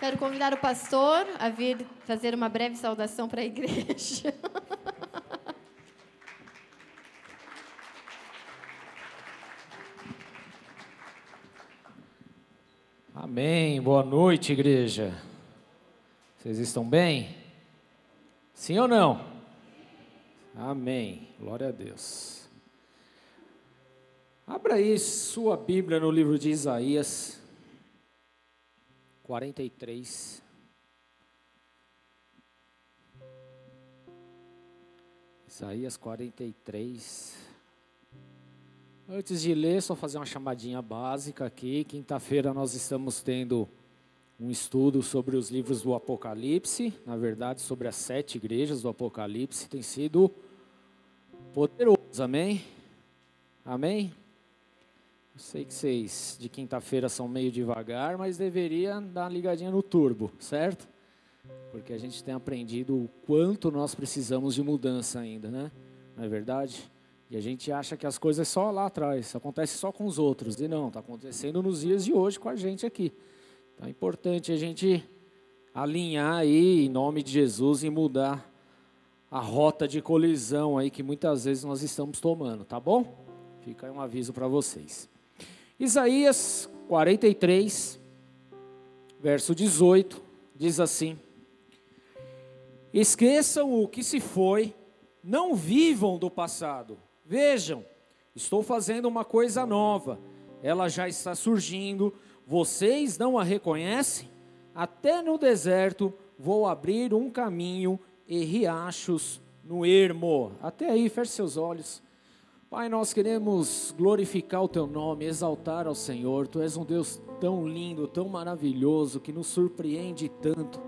Quero convidar o pastor a vir fazer uma breve saudação para a igreja. Amém. Boa noite, igreja. Vocês estão bem? Sim ou não? Amém. Glória a Deus. Abra aí sua Bíblia no livro de Isaías. 43. Isaías 43. Antes de ler, só fazer uma chamadinha básica aqui. Quinta-feira nós estamos tendo um estudo sobre os livros do Apocalipse, na verdade, sobre as sete igrejas do Apocalipse. Tem sido poderoso, amém? Amém? Sei que vocês de quinta-feira são meio devagar, mas deveria dar uma ligadinha no turbo, certo? Porque a gente tem aprendido o quanto nós precisamos de mudança ainda, né? Não é verdade? E a gente acha que as coisas só lá atrás, acontece só com os outros. E não, está acontecendo nos dias de hoje com a gente aqui. Então é importante a gente alinhar aí em nome de Jesus e mudar a rota de colisão aí que muitas vezes nós estamos tomando, tá bom? Fica aí um aviso para vocês. Isaías 43, verso 18, diz assim: Esqueçam o que se foi, não vivam do passado. Vejam, estou fazendo uma coisa nova, ela já está surgindo, vocês não a reconhecem? Até no deserto vou abrir um caminho e riachos no ermo. Até aí, feche seus olhos. Pai, nós queremos glorificar o Teu nome, exaltar ao Senhor. Tu és um Deus tão lindo, tão maravilhoso, que nos surpreende tanto.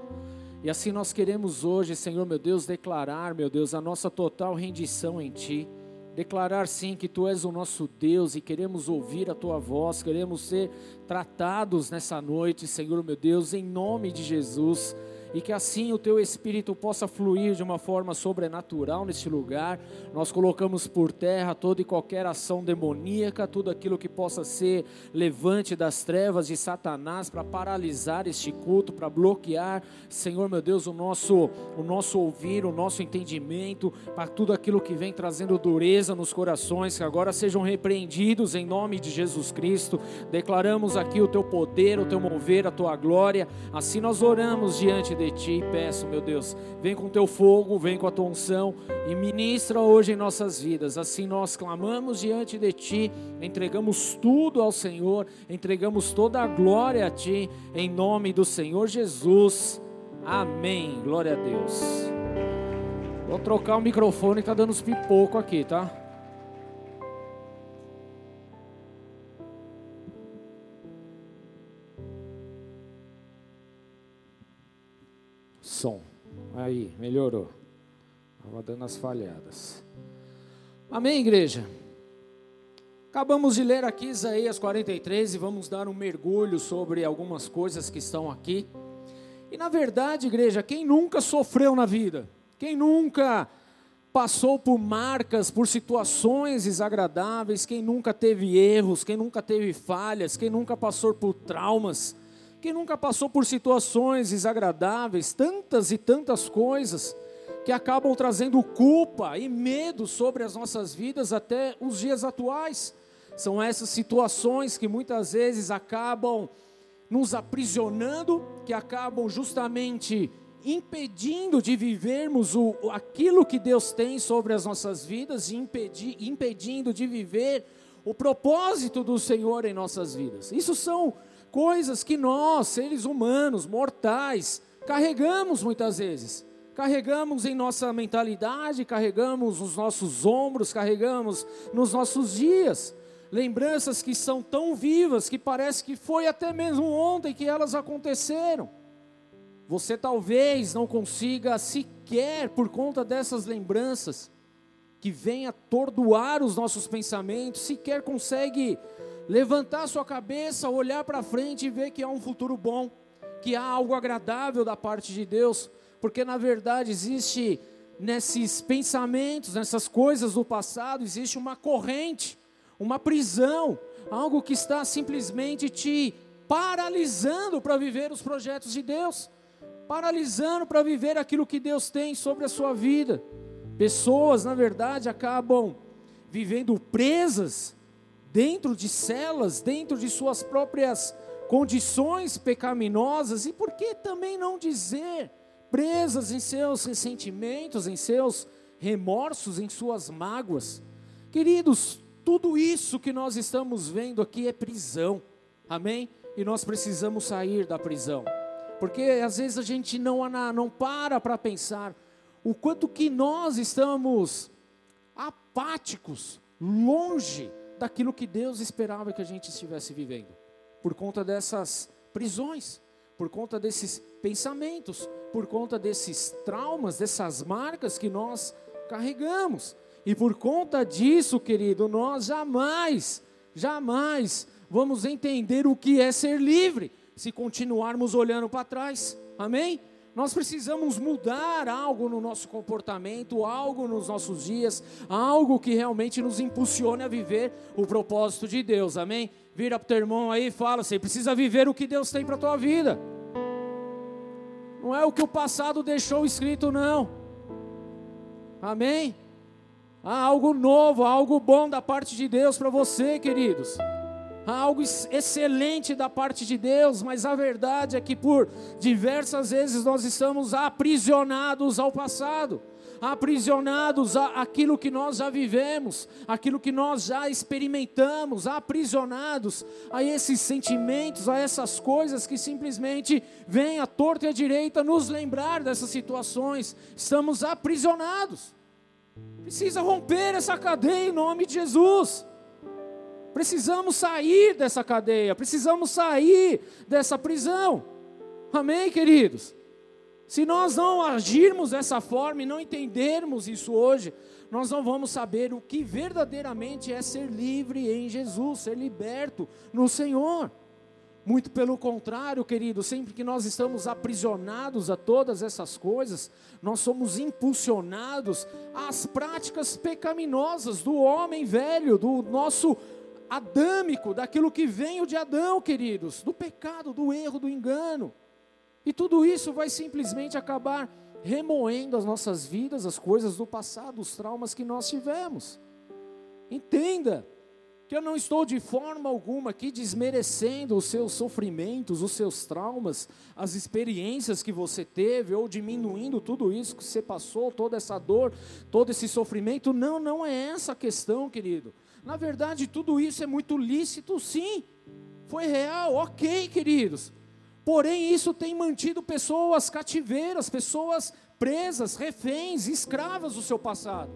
E assim nós queremos hoje, Senhor meu Deus, declarar, meu Deus, a nossa total rendição em Ti. Declarar sim que Tu és o nosso Deus e queremos ouvir a Tua voz, queremos ser tratados nessa noite, Senhor meu Deus, em nome de Jesus e que assim o teu espírito possa fluir de uma forma sobrenatural neste lugar. Nós colocamos por terra toda e qualquer ação demoníaca, tudo aquilo que possa ser levante das trevas de Satanás para paralisar este culto, para bloquear, Senhor meu Deus, o nosso o nosso ouvir, o nosso entendimento, para tudo aquilo que vem trazendo dureza nos corações, que agora sejam repreendidos em nome de Jesus Cristo. Declaramos aqui o teu poder, o teu mover, a tua glória. Assim nós oramos diante de ti e peço, meu Deus, vem com teu fogo, vem com a tua unção e ministra hoje em nossas vidas. Assim nós clamamos diante de ti, entregamos tudo ao Senhor, entregamos toda a glória a ti, em nome do Senhor Jesus. Amém. Glória a Deus. Vou trocar o microfone, tá dando uns pipoco aqui, tá? Som. Aí, melhorou. Estava dando as falhadas. Amém, igreja? Acabamos de ler aqui Isaías 43 e vamos dar um mergulho sobre algumas coisas que estão aqui. E na verdade, igreja, quem nunca sofreu na vida? Quem nunca passou por marcas, por situações desagradáveis? Quem nunca teve erros? Quem nunca teve falhas? Quem nunca passou por traumas? Quem nunca passou por situações desagradáveis, tantas e tantas coisas que acabam trazendo culpa e medo sobre as nossas vidas até os dias atuais? São essas situações que muitas vezes acabam nos aprisionando, que acabam justamente impedindo de vivermos o, aquilo que Deus tem sobre as nossas vidas e impedi, impedindo de viver o propósito do Senhor em nossas vidas. Isso são coisas que nós, seres humanos, mortais, carregamos muitas vezes. Carregamos em nossa mentalidade, carregamos nos nossos ombros, carregamos nos nossos dias. Lembranças que são tão vivas que parece que foi até mesmo ontem que elas aconteceram. Você talvez não consiga sequer, por conta dessas lembranças, que vem atordoar os nossos pensamentos, sequer consegue levantar sua cabeça, olhar para frente e ver que há um futuro bom, que há algo agradável da parte de Deus, porque na verdade existe nesses pensamentos, nessas coisas do passado, existe uma corrente, uma prisão, algo que está simplesmente te paralisando para viver os projetos de Deus, paralisando para viver aquilo que Deus tem sobre a sua vida. Pessoas, na verdade, acabam vivendo presas dentro de celas, dentro de suas próprias condições pecaminosas e por que também não dizer presas em seus ressentimentos, em seus remorsos, em suas mágoas. Queridos, tudo isso que nós estamos vendo aqui é prisão. Amém? E nós precisamos sair da prisão. Porque às vezes a gente não, não para para pensar o quanto que nós estamos apáticos, longe daquilo que Deus esperava que a gente estivesse vivendo, por conta dessas prisões, por conta desses pensamentos, por conta desses traumas, dessas marcas que nós carregamos. E por conta disso, querido, nós jamais, jamais vamos entender o que é ser livre se continuarmos olhando para trás. Amém? Nós precisamos mudar algo no nosso comportamento, algo nos nossos dias, algo que realmente nos impulsione a viver o propósito de Deus, amém? Vira para o teu irmão aí e fala: você precisa viver o que Deus tem para a tua vida. Não é o que o passado deixou escrito, não. Amém? Há algo novo, há algo bom da parte de Deus para você, queridos há algo excelente da parte de Deus, mas a verdade é que por diversas vezes nós estamos aprisionados ao passado, aprisionados àquilo que nós já vivemos, aquilo que nós já experimentamos, aprisionados a esses sentimentos, a essas coisas que simplesmente vêm à torta e à direita nos lembrar dessas situações. Estamos aprisionados. Precisa romper essa cadeia em nome de Jesus. Precisamos sair dessa cadeia, precisamos sair dessa prisão. Amém, queridos? Se nós não agirmos dessa forma e não entendermos isso hoje, nós não vamos saber o que verdadeiramente é ser livre em Jesus, ser liberto no Senhor. Muito pelo contrário, querido, sempre que nós estamos aprisionados a todas essas coisas, nós somos impulsionados às práticas pecaminosas do homem velho, do nosso adâmico, daquilo que veio de Adão, queridos, do pecado, do erro, do engano. E tudo isso vai simplesmente acabar remoendo as nossas vidas, as coisas do passado, os traumas que nós tivemos. Entenda que eu não estou de forma alguma aqui desmerecendo os seus sofrimentos, os seus traumas, as experiências que você teve, ou diminuindo tudo isso que você passou, toda essa dor, todo esse sofrimento. Não, não é essa a questão, querido. Na verdade, tudo isso é muito lícito, sim. Foi real, ok, queridos. Porém, isso tem mantido pessoas cativeiras, pessoas presas, reféns, escravas do seu passado.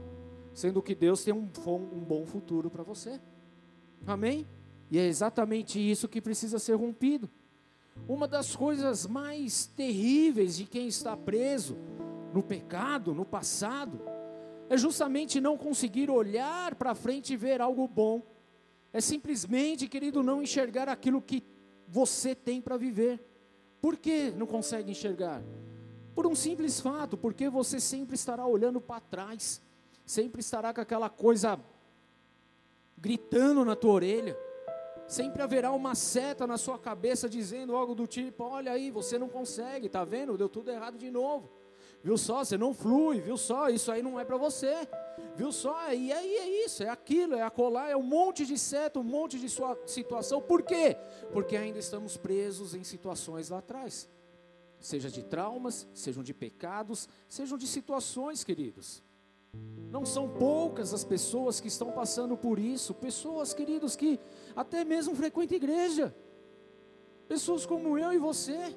Sendo que Deus tem um, um bom futuro para você. Amém? E é exatamente isso que precisa ser rompido. Uma das coisas mais terríveis de quem está preso no pecado, no passado, é justamente não conseguir olhar para frente e ver algo bom. É simplesmente, querido, não enxergar aquilo que você tem para viver. Por que não consegue enxergar? Por um simples fato, porque você sempre estará olhando para trás, sempre estará com aquela coisa gritando na tua orelha, sempre haverá uma seta na sua cabeça dizendo algo do tipo: olha aí, você não consegue, tá vendo? Deu tudo errado de novo. Viu só? Você não flui, viu só? Isso aí não é para você. Viu só? E aí é isso, é aquilo, é acolá, é um monte de seta, um monte de sua situação. Por quê? Porque ainda estamos presos em situações lá atrás. Seja de traumas, sejam de pecados, sejam de situações, queridos. Não são poucas as pessoas que estão passando por isso, pessoas, queridos, que até mesmo frequentam igreja. Pessoas como eu e você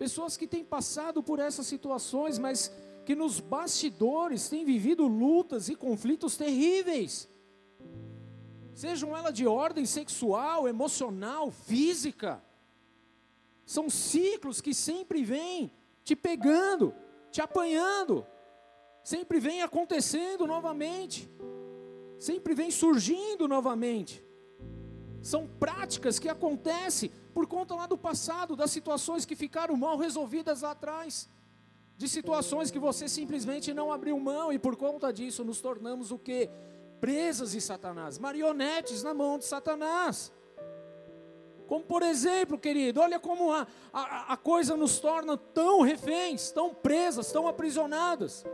pessoas que têm passado por essas situações, mas que nos bastidores têm vivido lutas e conflitos terríveis, sejam elas de ordem sexual, emocional, física, são ciclos que sempre vêm te pegando, te apanhando, sempre vem acontecendo novamente, sempre vem surgindo novamente. São práticas que acontecem por conta lá do passado, das situações que ficaram mal resolvidas lá atrás, de situações que você simplesmente não abriu mão e por conta disso nos tornamos o que? Presas de Satanás, marionetes na mão de Satanás. Como por exemplo, querido, olha como a, a, a coisa nos torna tão reféns, tão presas, tão aprisionadas.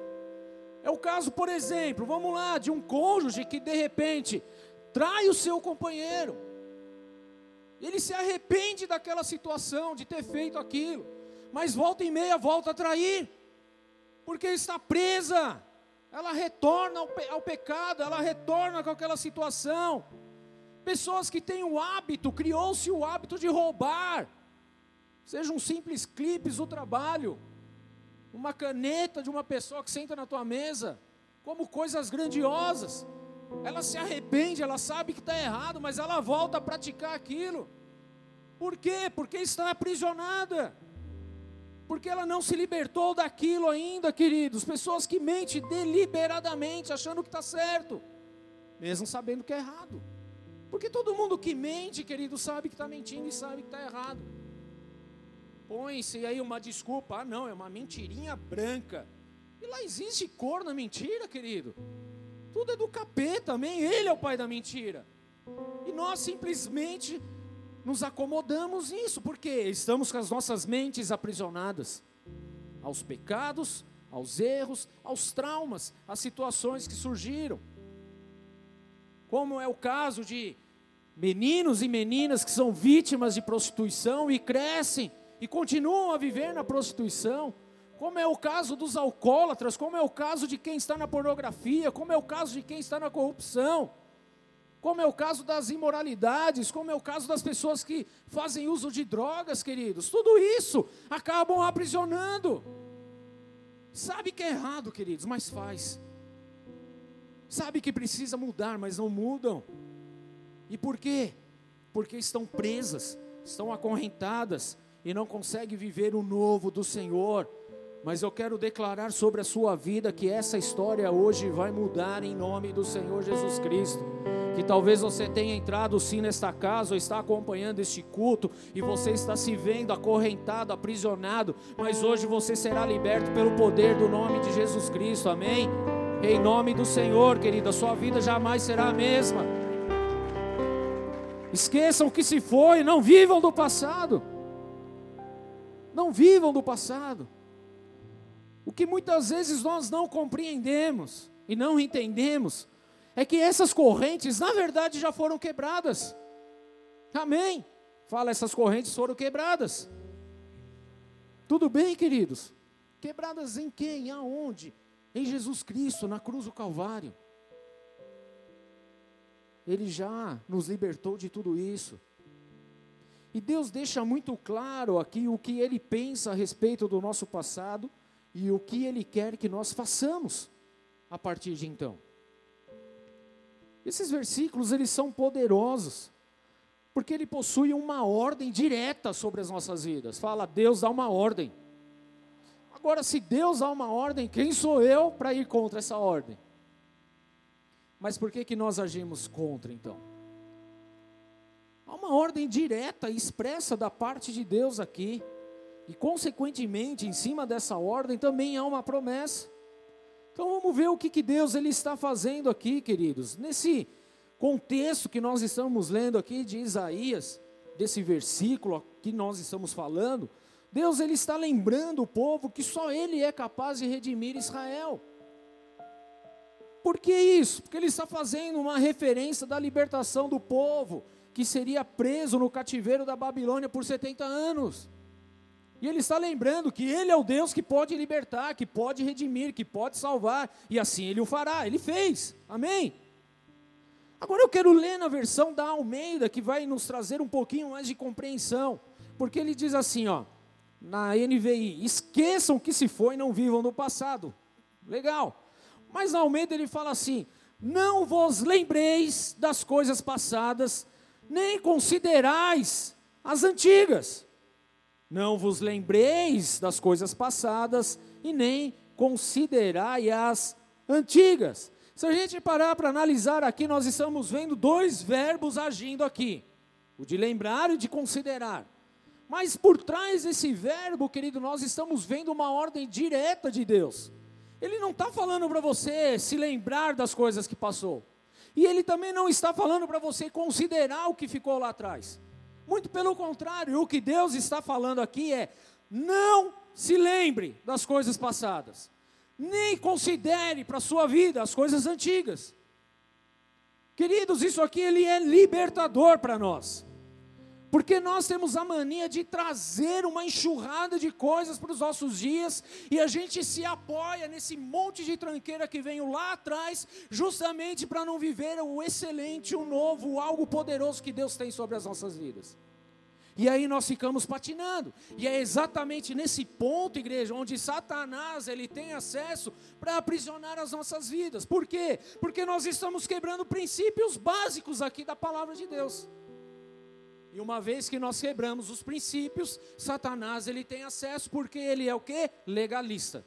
É o caso, por exemplo, vamos lá, de um cônjuge que de repente trai o seu companheiro. Ele se arrepende daquela situação, de ter feito aquilo, mas volta e meia volta a trair, porque está presa, ela retorna ao, pe ao pecado, ela retorna com aquela situação. Pessoas que têm o hábito, criou-se o hábito de roubar, seja um simples clipes do trabalho, uma caneta de uma pessoa que senta na tua mesa, como coisas grandiosas. Ela se arrepende, ela sabe que está errado, mas ela volta a praticar aquilo. Por quê? Porque está aprisionada. Porque ela não se libertou daquilo ainda, queridos. Pessoas que mentem deliberadamente, achando que está certo, mesmo sabendo que é errado. Porque todo mundo que mente, querido, sabe que está mentindo e sabe que está errado. Põe-se aí uma desculpa, ah não, é uma mentirinha branca. E lá existe cor na mentira, querido. Tudo é do capeta, também. Ele é o pai da mentira. E nós simplesmente nos acomodamos nisso, porque estamos com as nossas mentes aprisionadas aos pecados, aos erros, aos traumas, às situações que surgiram. Como é o caso de meninos e meninas que são vítimas de prostituição e crescem e continuam a viver na prostituição como é o caso dos alcoólatras, como é o caso de quem está na pornografia, como é o caso de quem está na corrupção, como é o caso das imoralidades, como é o caso das pessoas que fazem uso de drogas, queridos. Tudo isso acabam aprisionando. Sabe que é errado, queridos, mas faz. Sabe que precisa mudar, mas não mudam. E por quê? Porque estão presas, estão acorrentadas e não conseguem viver o novo do Senhor mas eu quero declarar sobre a sua vida que essa história hoje vai mudar em nome do Senhor Jesus Cristo. Que talvez você tenha entrado sim nesta casa ou está acompanhando este culto e você está se vendo acorrentado, aprisionado, mas hoje você será liberto pelo poder do nome de Jesus Cristo. Amém? Em nome do Senhor, querida, sua vida jamais será a mesma. Esqueçam o que se foi, não vivam do passado. Não vivam do passado. O que muitas vezes nós não compreendemos e não entendemos é que essas correntes, na verdade, já foram quebradas. Amém? Fala, essas correntes foram quebradas. Tudo bem, queridos? Quebradas em quem? Aonde? Em Jesus Cristo, na cruz do Calvário. Ele já nos libertou de tudo isso. E Deus deixa muito claro aqui o que ele pensa a respeito do nosso passado e o que Ele quer que nós façamos a partir de então. Esses versículos, eles são poderosos, porque ele possui uma ordem direta sobre as nossas vidas. Fala, Deus dá uma ordem. Agora, se Deus dá uma ordem, quem sou eu para ir contra essa ordem? Mas por que, que nós agimos contra então? Há uma ordem direta e expressa da parte de Deus aqui. E, consequentemente, em cima dessa ordem também há uma promessa. Então vamos ver o que, que Deus ele está fazendo aqui, queridos. Nesse contexto que nós estamos lendo aqui de Isaías, desse versículo que nós estamos falando, Deus ele está lembrando o povo que só Ele é capaz de redimir Israel. Por que isso? Porque Ele está fazendo uma referência da libertação do povo que seria preso no cativeiro da Babilônia por 70 anos. E ele está lembrando que ele é o Deus que pode libertar, que pode redimir, que pode salvar, e assim ele o fará. Ele fez. Amém? Agora eu quero ler na versão da Almeida, que vai nos trazer um pouquinho mais de compreensão, porque ele diz assim, ó, na NVI: esqueçam que se foi não vivam no passado. Legal. Mas na Almeida ele fala assim: não vos lembreis das coisas passadas, nem considerais as antigas. Não vos lembreis das coisas passadas e nem considerai as antigas. Se a gente parar para analisar aqui, nós estamos vendo dois verbos agindo aqui: o de lembrar e de considerar. Mas por trás desse verbo, querido, nós estamos vendo uma ordem direta de Deus. Ele não está falando para você se lembrar das coisas que passou. E ele também não está falando para você considerar o que ficou lá atrás. Muito pelo contrário, o que Deus está falando aqui é: não se lembre das coisas passadas, nem considere para a sua vida as coisas antigas. Queridos, isso aqui ele é libertador para nós. Porque nós temos a mania de trazer uma enxurrada de coisas para os nossos dias e a gente se apoia nesse monte de tranqueira que veio lá atrás, justamente para não viver o excelente, o novo, o algo poderoso que Deus tem sobre as nossas vidas. E aí nós ficamos patinando. E é exatamente nesse ponto, igreja, onde Satanás ele tem acesso para aprisionar as nossas vidas. Por quê? Porque nós estamos quebrando princípios básicos aqui da palavra de Deus. E uma vez que nós quebramos os princípios, Satanás ele tem acesso porque ele é o que? Legalista.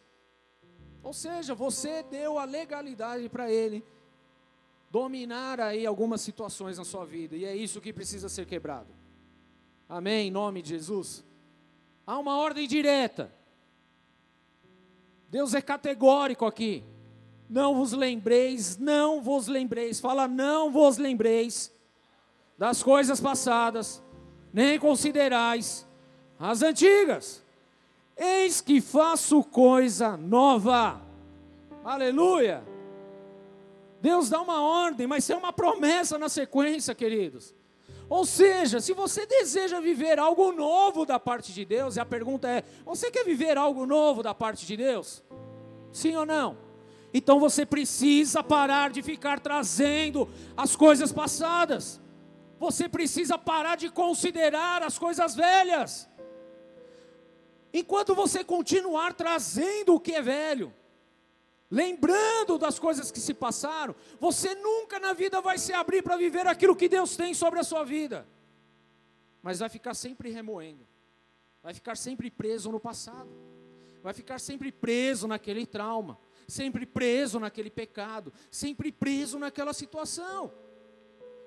Ou seja, você deu a legalidade para ele dominar aí algumas situações na sua vida, e é isso que precisa ser quebrado. Amém, em nome de Jesus. Há uma ordem direta. Deus é categórico aqui. Não vos lembreis, não vos lembreis. Fala, não vos lembreis das coisas passadas, nem considerais as antigas. Eis que faço coisa nova. Aleluia. Deus dá uma ordem, mas tem uma promessa na sequência, queridos. Ou seja, se você deseja viver algo novo da parte de Deus, e a pergunta é: você quer viver algo novo da parte de Deus? Sim ou não? Então você precisa parar de ficar trazendo as coisas passadas. Você precisa parar de considerar as coisas velhas. Enquanto você continuar trazendo o que é velho, lembrando das coisas que se passaram, você nunca na vida vai se abrir para viver aquilo que Deus tem sobre a sua vida. Mas vai ficar sempre remoendo, vai ficar sempre preso no passado, vai ficar sempre preso naquele trauma, sempre preso naquele pecado, sempre preso naquela situação.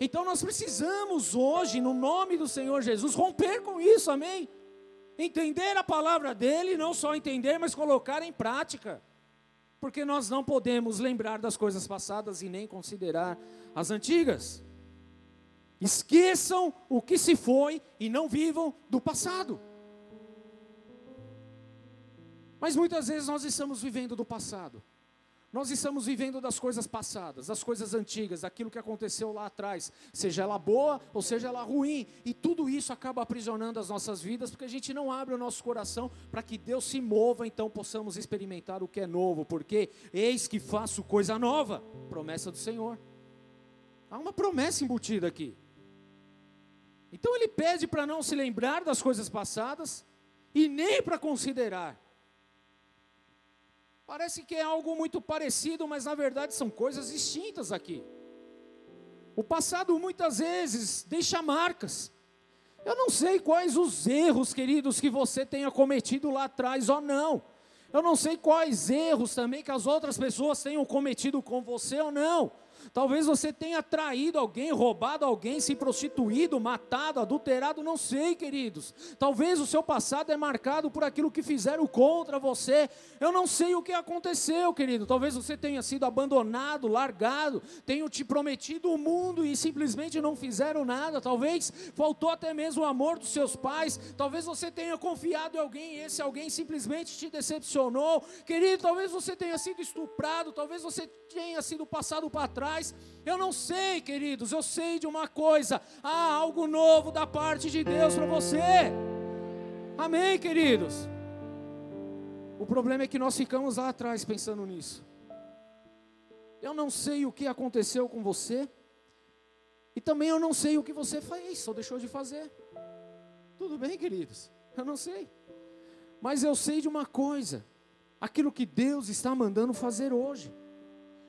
Então nós precisamos hoje, no nome do Senhor Jesus, romper com isso, amém? Entender a palavra dele, não só entender, mas colocar em prática. Porque nós não podemos lembrar das coisas passadas e nem considerar as antigas. Esqueçam o que se foi e não vivam do passado. Mas muitas vezes nós estamos vivendo do passado. Nós estamos vivendo das coisas passadas, das coisas antigas, daquilo que aconteceu lá atrás, seja ela boa ou seja ela ruim, e tudo isso acaba aprisionando as nossas vidas, porque a gente não abre o nosso coração para que Deus se mova, então possamos experimentar o que é novo, porque eis que faço coisa nova, promessa do Senhor. Há uma promessa embutida aqui. Então ele pede para não se lembrar das coisas passadas e nem para considerar. Parece que é algo muito parecido, mas na verdade são coisas distintas aqui. O passado muitas vezes deixa marcas. Eu não sei quais os erros, queridos, que você tenha cometido lá atrás ou não. Eu não sei quais erros também que as outras pessoas tenham cometido com você ou não. Talvez você tenha traído alguém, roubado alguém, se prostituído, matado, adulterado, não sei, queridos. Talvez o seu passado é marcado por aquilo que fizeram contra você. Eu não sei o que aconteceu, querido. Talvez você tenha sido abandonado, largado, tenham te prometido o mundo e simplesmente não fizeram nada. Talvez faltou até mesmo o amor dos seus pais. Talvez você tenha confiado em alguém e esse alguém simplesmente te decepcionou. Querido, talvez você tenha sido estuprado, talvez você tenha sido passado para trás atrás. Eu não sei, queridos, eu sei de uma coisa: há algo novo da parte de Deus para você. Amém, queridos? O problema é que nós ficamos lá atrás pensando nisso. Eu não sei o que aconteceu com você, e também eu não sei o que você fez, ou deixou de fazer. Tudo bem, queridos? Eu não sei. Mas eu sei de uma coisa: aquilo que Deus está mandando fazer hoje.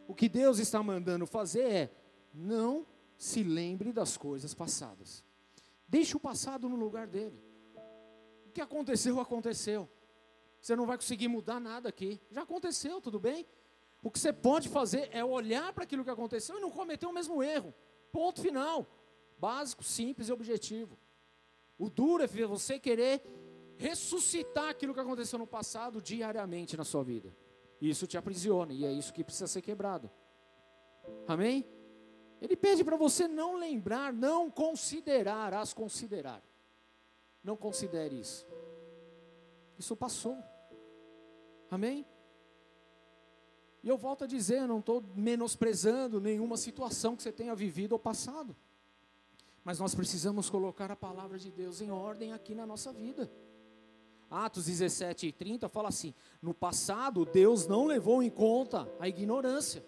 O que Deus está mandando fazer é: não se lembre das coisas passadas. Deixe o passado no lugar dele. O que aconteceu, aconteceu. Você não vai conseguir mudar nada aqui. Já aconteceu, tudo bem? O que você pode fazer é olhar para aquilo que aconteceu e não cometer o mesmo erro. Ponto final. Básico, simples e objetivo. O duro é você querer ressuscitar aquilo que aconteceu no passado diariamente na sua vida. Isso te aprisiona e é isso que precisa ser quebrado. Amém? Ele pede para você não lembrar, não considerar, as considerar. Não considere isso. Isso passou. Amém? E eu volto a dizer, não estou menosprezando nenhuma situação que você tenha vivido ou passado. Mas nós precisamos colocar a palavra de Deus em ordem aqui na nossa vida. Atos 17 e 30 fala assim: no passado Deus não levou em conta a ignorância.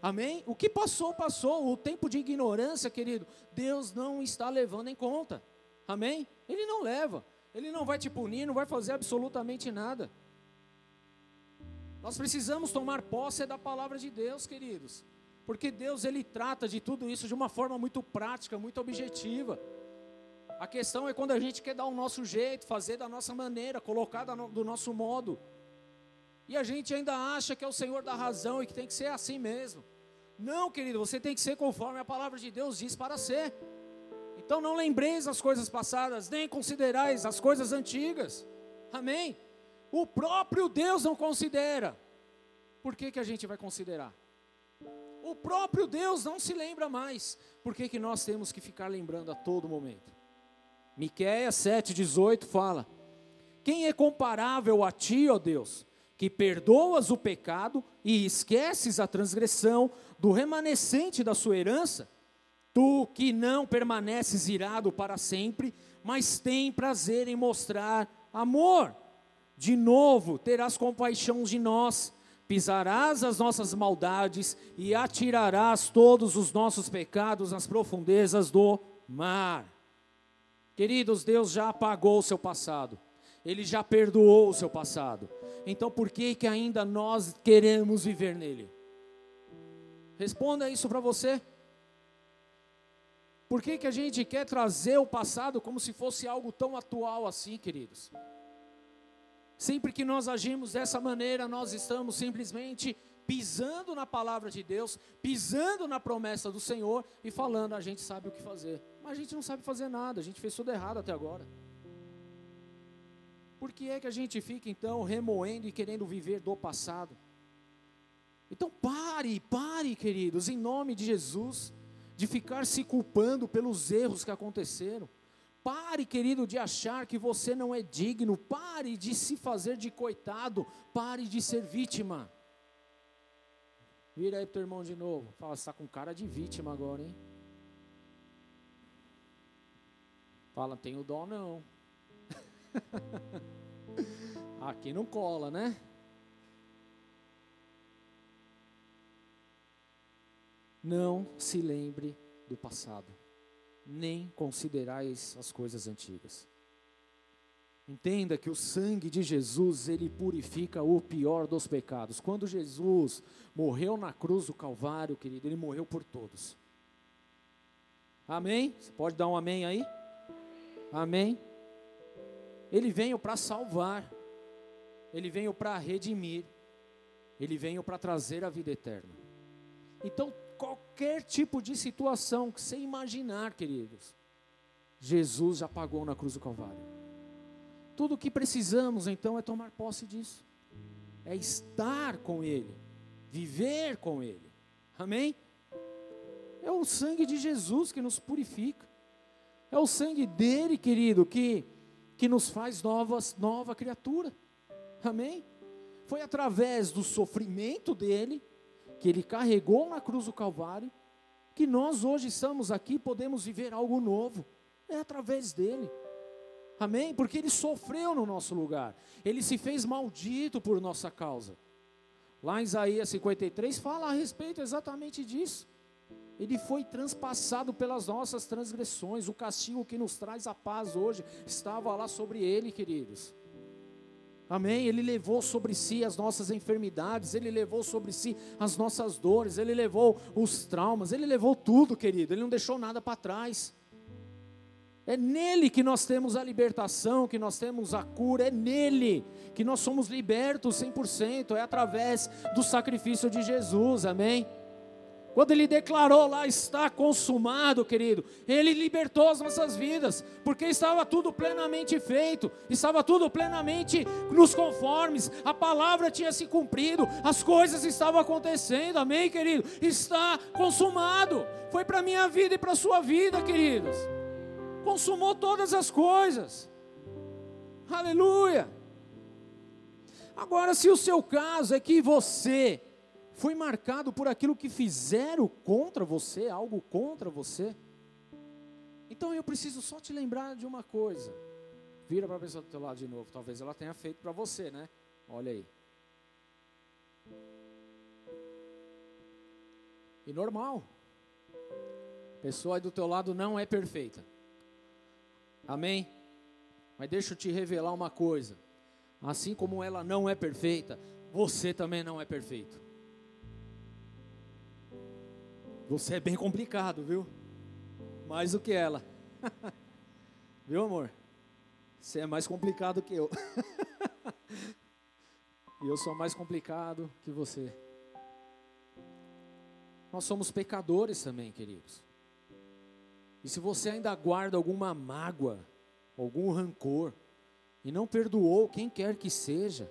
Amém? O que passou, passou. O tempo de ignorância, querido, Deus não está levando em conta. Amém? Ele não leva. Ele não vai te punir, não vai fazer absolutamente nada. Nós precisamos tomar posse da palavra de Deus, queridos. Porque Deus ele trata de tudo isso de uma forma muito prática, muito objetiva. A questão é quando a gente quer dar o nosso jeito, fazer da nossa maneira, colocar do nosso modo. E a gente ainda acha que é o Senhor da razão e que tem que ser assim mesmo. Não, querido, você tem que ser conforme a palavra de Deus diz para ser. Então não lembreis as coisas passadas, nem considerais as coisas antigas. Amém? O próprio Deus não considera. Por que, que a gente vai considerar? O próprio Deus não se lembra mais. Por que, que nós temos que ficar lembrando a todo momento? Miqueias 7,18 fala: Quem é comparável a ti, ó Deus, que perdoas o pecado e esqueces a transgressão do remanescente da sua herança? Tu que não permaneces irado para sempre, mas tem prazer em mostrar amor de novo terás compaixão de nós, pisarás as nossas maldades e atirarás todos os nossos pecados nas profundezas do mar. Queridos, Deus já apagou o seu passado. Ele já perdoou o seu passado. Então por que que ainda nós queremos viver nele? Responda isso para você. Por que que a gente quer trazer o passado como se fosse algo tão atual assim, queridos? Sempre que nós agimos dessa maneira, nós estamos simplesmente pisando na palavra de Deus, pisando na promessa do Senhor e falando, a gente sabe o que fazer. A gente não sabe fazer nada, a gente fez tudo errado até agora. Por que é que a gente fica então remoendo e querendo viver do passado? Então pare, pare, queridos, em nome de Jesus, de ficar se culpando pelos erros que aconteceram. Pare, querido, de achar que você não é digno. Pare de se fazer de coitado. Pare de ser vítima. Vira aí pro teu irmão de novo. Fala, você está com cara de vítima agora, hein? Fala, tenho dó não. Aqui não cola, né? Não se lembre do passado nem considerais as coisas antigas. Entenda que o sangue de Jesus, ele purifica o pior dos pecados. Quando Jesus morreu na cruz do Calvário, querido, ele morreu por todos. Amém? Você pode dar um amém aí? Amém? Ele veio para salvar, ele veio para redimir, ele veio para trazer a vida eterna. Então, qualquer tipo de situação que você imaginar, queridos, Jesus já pagou na cruz do Calvário. Tudo o que precisamos então é tomar posse disso, é estar com Ele, viver com Ele, amém? É o sangue de Jesus que nos purifica, é o sangue dele, querido, que, que nos faz novas, nova criatura, amém? Foi através do sofrimento dele que ele carregou na cruz do Calvário, que nós hoje estamos aqui, podemos viver algo novo, é através dele. Amém? Porque ele sofreu no nosso lugar, ele se fez maldito por nossa causa. Lá em Isaías 53 fala a respeito exatamente disso. Ele foi transpassado pelas nossas transgressões, o castigo que nos traz a paz hoje estava lá sobre ele, queridos. Amém? Ele levou sobre si as nossas enfermidades, ele levou sobre si as nossas dores, ele levou os traumas, ele levou tudo, querido, ele não deixou nada para trás. É nele que nós temos a libertação, que nós temos a cura, é nele que nós somos libertos 100%, é através do sacrifício de Jesus, amém? Quando ele declarou lá, está consumado, querido, ele libertou as nossas vidas, porque estava tudo plenamente feito, estava tudo plenamente nos conformes, a palavra tinha se cumprido, as coisas estavam acontecendo, amém, querido? Está consumado, foi para a minha vida e para a sua vida, queridos. consumou todas as coisas. Aleluia. Agora, se o seu caso é que você foi marcado por aquilo que fizeram contra você, algo contra você, então eu preciso só te lembrar de uma coisa. Vira para a pessoa do teu lado de novo. Talvez ela tenha feito para você, né? Olha aí. E normal. A pessoa aí do teu lado não é perfeita. Amém? Mas deixa eu te revelar uma coisa. Assim como ela não é perfeita, você também não é perfeito. Você é bem complicado, viu? Mais do que ela. viu, amor? Você é mais complicado que eu. e eu sou mais complicado que você. Nós somos pecadores também, queridos. E se você ainda guarda alguma mágoa, algum rancor, e não perdoou quem quer que seja,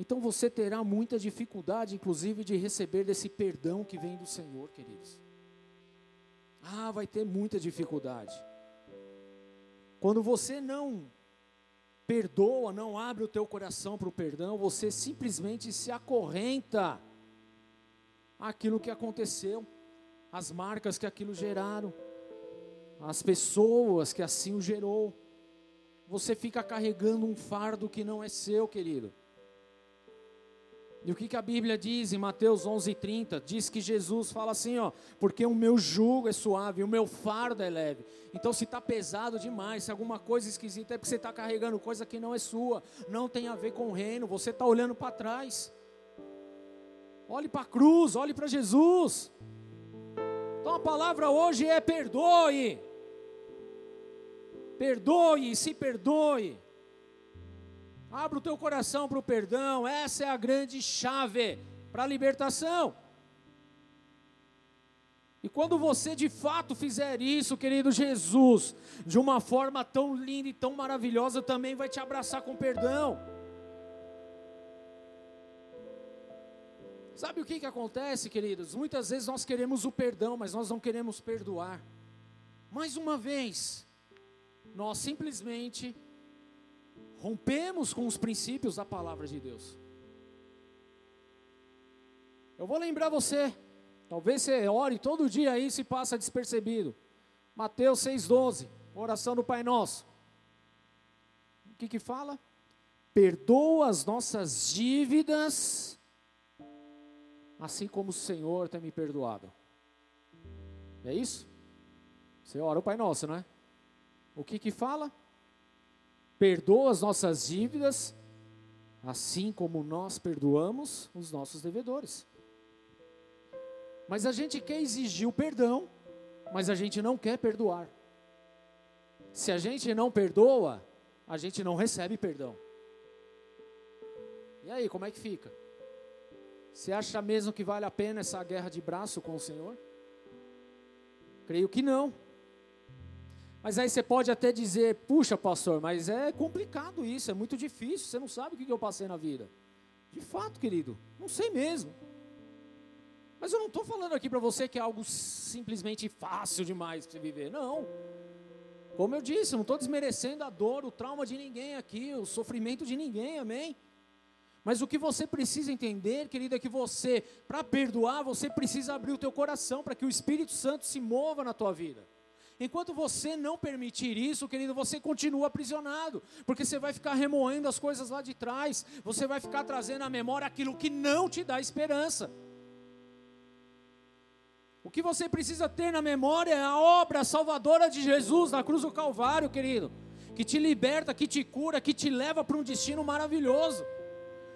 então você terá muita dificuldade, inclusive, de receber desse perdão que vem do Senhor, queridos. Ah, vai ter muita dificuldade. Quando você não perdoa, não abre o teu coração para o perdão, você simplesmente se acorrenta aquilo que aconteceu, as marcas que aquilo geraram, as pessoas que assim o gerou. Você fica carregando um fardo que não é seu, querido. E o que, que a Bíblia diz em Mateus 11:30? Diz que Jesus fala assim, ó, porque o meu jugo é suave, o meu fardo é leve. Então, se está pesado demais, se alguma coisa esquisita, é porque você está carregando coisa que não é sua, não tem a ver com o reino, você está olhando para trás. Olhe para a cruz, olhe para Jesus. Então a palavra hoje é perdoe. Perdoe, se perdoe. Abra o teu coração para o perdão. Essa é a grande chave para a libertação. E quando você de fato fizer isso, querido Jesus, de uma forma tão linda e tão maravilhosa, também vai te abraçar com perdão. Sabe o que, que acontece, queridos? Muitas vezes nós queremos o perdão, mas nós não queremos perdoar. Mais uma vez, nós simplesmente rompemos com os princípios da palavra de Deus. Eu vou lembrar você, talvez você ore todo dia aí se passa despercebido. Mateus 6,12, oração do Pai Nosso. O que que fala? Perdoa as nossas dívidas assim como o Senhor tem me perdoado. É isso? Você ora o Pai Nosso, não é? O que que fala? Perdoa as nossas dívidas, assim como nós perdoamos os nossos devedores. Mas a gente quer exigir o perdão, mas a gente não quer perdoar. Se a gente não perdoa, a gente não recebe perdão. E aí, como é que fica? Você acha mesmo que vale a pena essa guerra de braço com o Senhor? Creio que não. Mas aí você pode até dizer, puxa, pastor, mas é complicado isso, é muito difícil, você não sabe o que eu passei na vida. De fato, querido, não sei mesmo. Mas eu não estou falando aqui para você que é algo simplesmente fácil demais para você viver. Não. Como eu disse, eu não estou desmerecendo a dor, o trauma de ninguém aqui, o sofrimento de ninguém, amém? Mas o que você precisa entender, querido, é que você, para perdoar, você precisa abrir o teu coração para que o Espírito Santo se mova na tua vida. Enquanto você não permitir isso, querido, você continua aprisionado, porque você vai ficar remoendo as coisas lá de trás, você vai ficar trazendo à memória aquilo que não te dá esperança. O que você precisa ter na memória é a obra salvadora de Jesus na cruz do Calvário, querido, que te liberta, que te cura, que te leva para um destino maravilhoso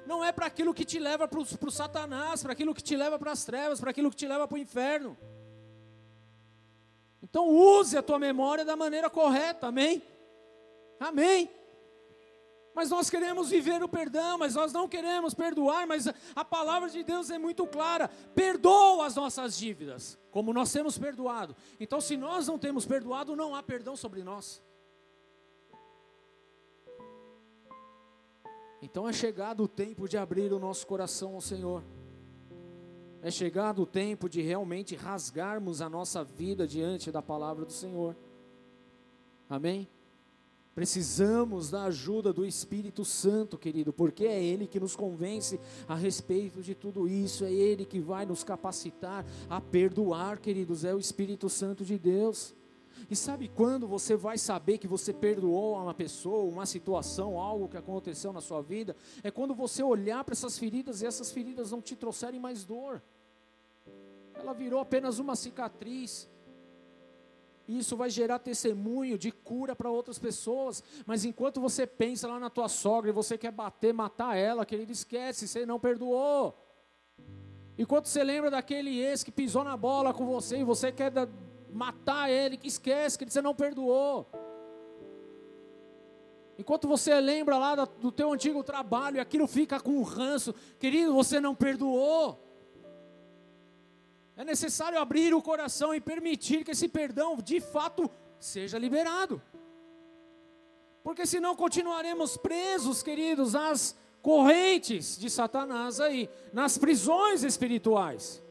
não é para aquilo que te leva para o Satanás, para aquilo que te leva para as trevas, para aquilo que te leva para o inferno. Então use a tua memória da maneira correta, amém? Amém. Mas nós queremos viver o perdão, mas nós não queremos perdoar, mas a palavra de Deus é muito clara: perdoa as nossas dívidas, como nós temos perdoado. Então, se nós não temos perdoado, não há perdão sobre nós. Então é chegado o tempo de abrir o nosso coração ao Senhor. É chegado o tempo de realmente rasgarmos a nossa vida diante da palavra do Senhor. Amém? Precisamos da ajuda do Espírito Santo, querido, porque é Ele que nos convence a respeito de tudo isso, é Ele que vai nos capacitar a perdoar, queridos, é o Espírito Santo de Deus. E sabe quando você vai saber que você perdoou uma pessoa, uma situação, algo que aconteceu na sua vida? É quando você olhar para essas feridas e essas feridas não te trouxerem mais dor. Ela virou apenas uma cicatriz. E isso vai gerar testemunho de cura para outras pessoas. Mas enquanto você pensa lá na tua sogra e você quer bater, matar ela, querido, esquece, você não perdoou. Enquanto você lembra daquele ex que pisou na bola com você e você quer matar ele, que esquece que você não perdoou. Enquanto você lembra lá do teu antigo trabalho e aquilo fica com ranço, querido, você não perdoou. É necessário abrir o coração e permitir que esse perdão de fato seja liberado. Porque senão continuaremos presos, queridos, às correntes de Satanás aí, nas prisões espirituais.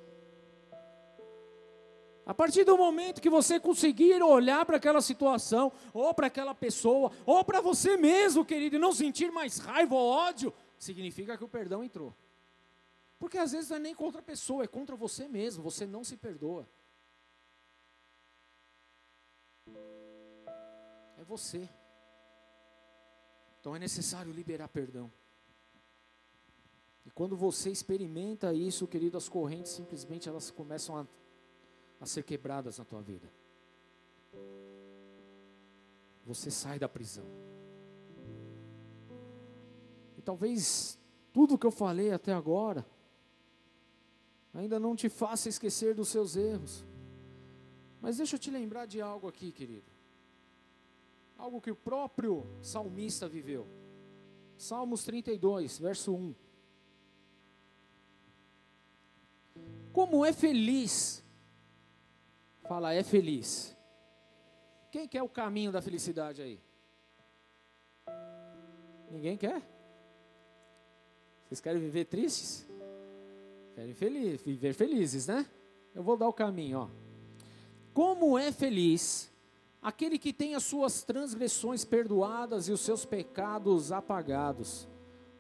A partir do momento que você conseguir olhar para aquela situação, ou para aquela pessoa, ou para você mesmo, querido, e não sentir mais raiva ou ódio, significa que o perdão entrou. Porque às vezes não é nem contra a pessoa, é contra você mesmo, você não se perdoa. É você. Então é necessário liberar perdão. E quando você experimenta isso, querido, as correntes simplesmente elas começam a a ser quebradas na tua vida. Você sai da prisão. E talvez tudo que eu falei até agora ainda não te faça esquecer dos seus erros. Mas deixa eu te lembrar de algo aqui, querido. Algo que o próprio salmista viveu. Salmos 32, verso 1. Como é feliz Fala, é feliz. Quem quer o caminho da felicidade aí? Ninguém quer? Vocês querem viver tristes? Querem feliz, viver felizes, né? Eu vou dar o caminho, ó. Como é feliz aquele que tem as suas transgressões perdoadas e os seus pecados apagados.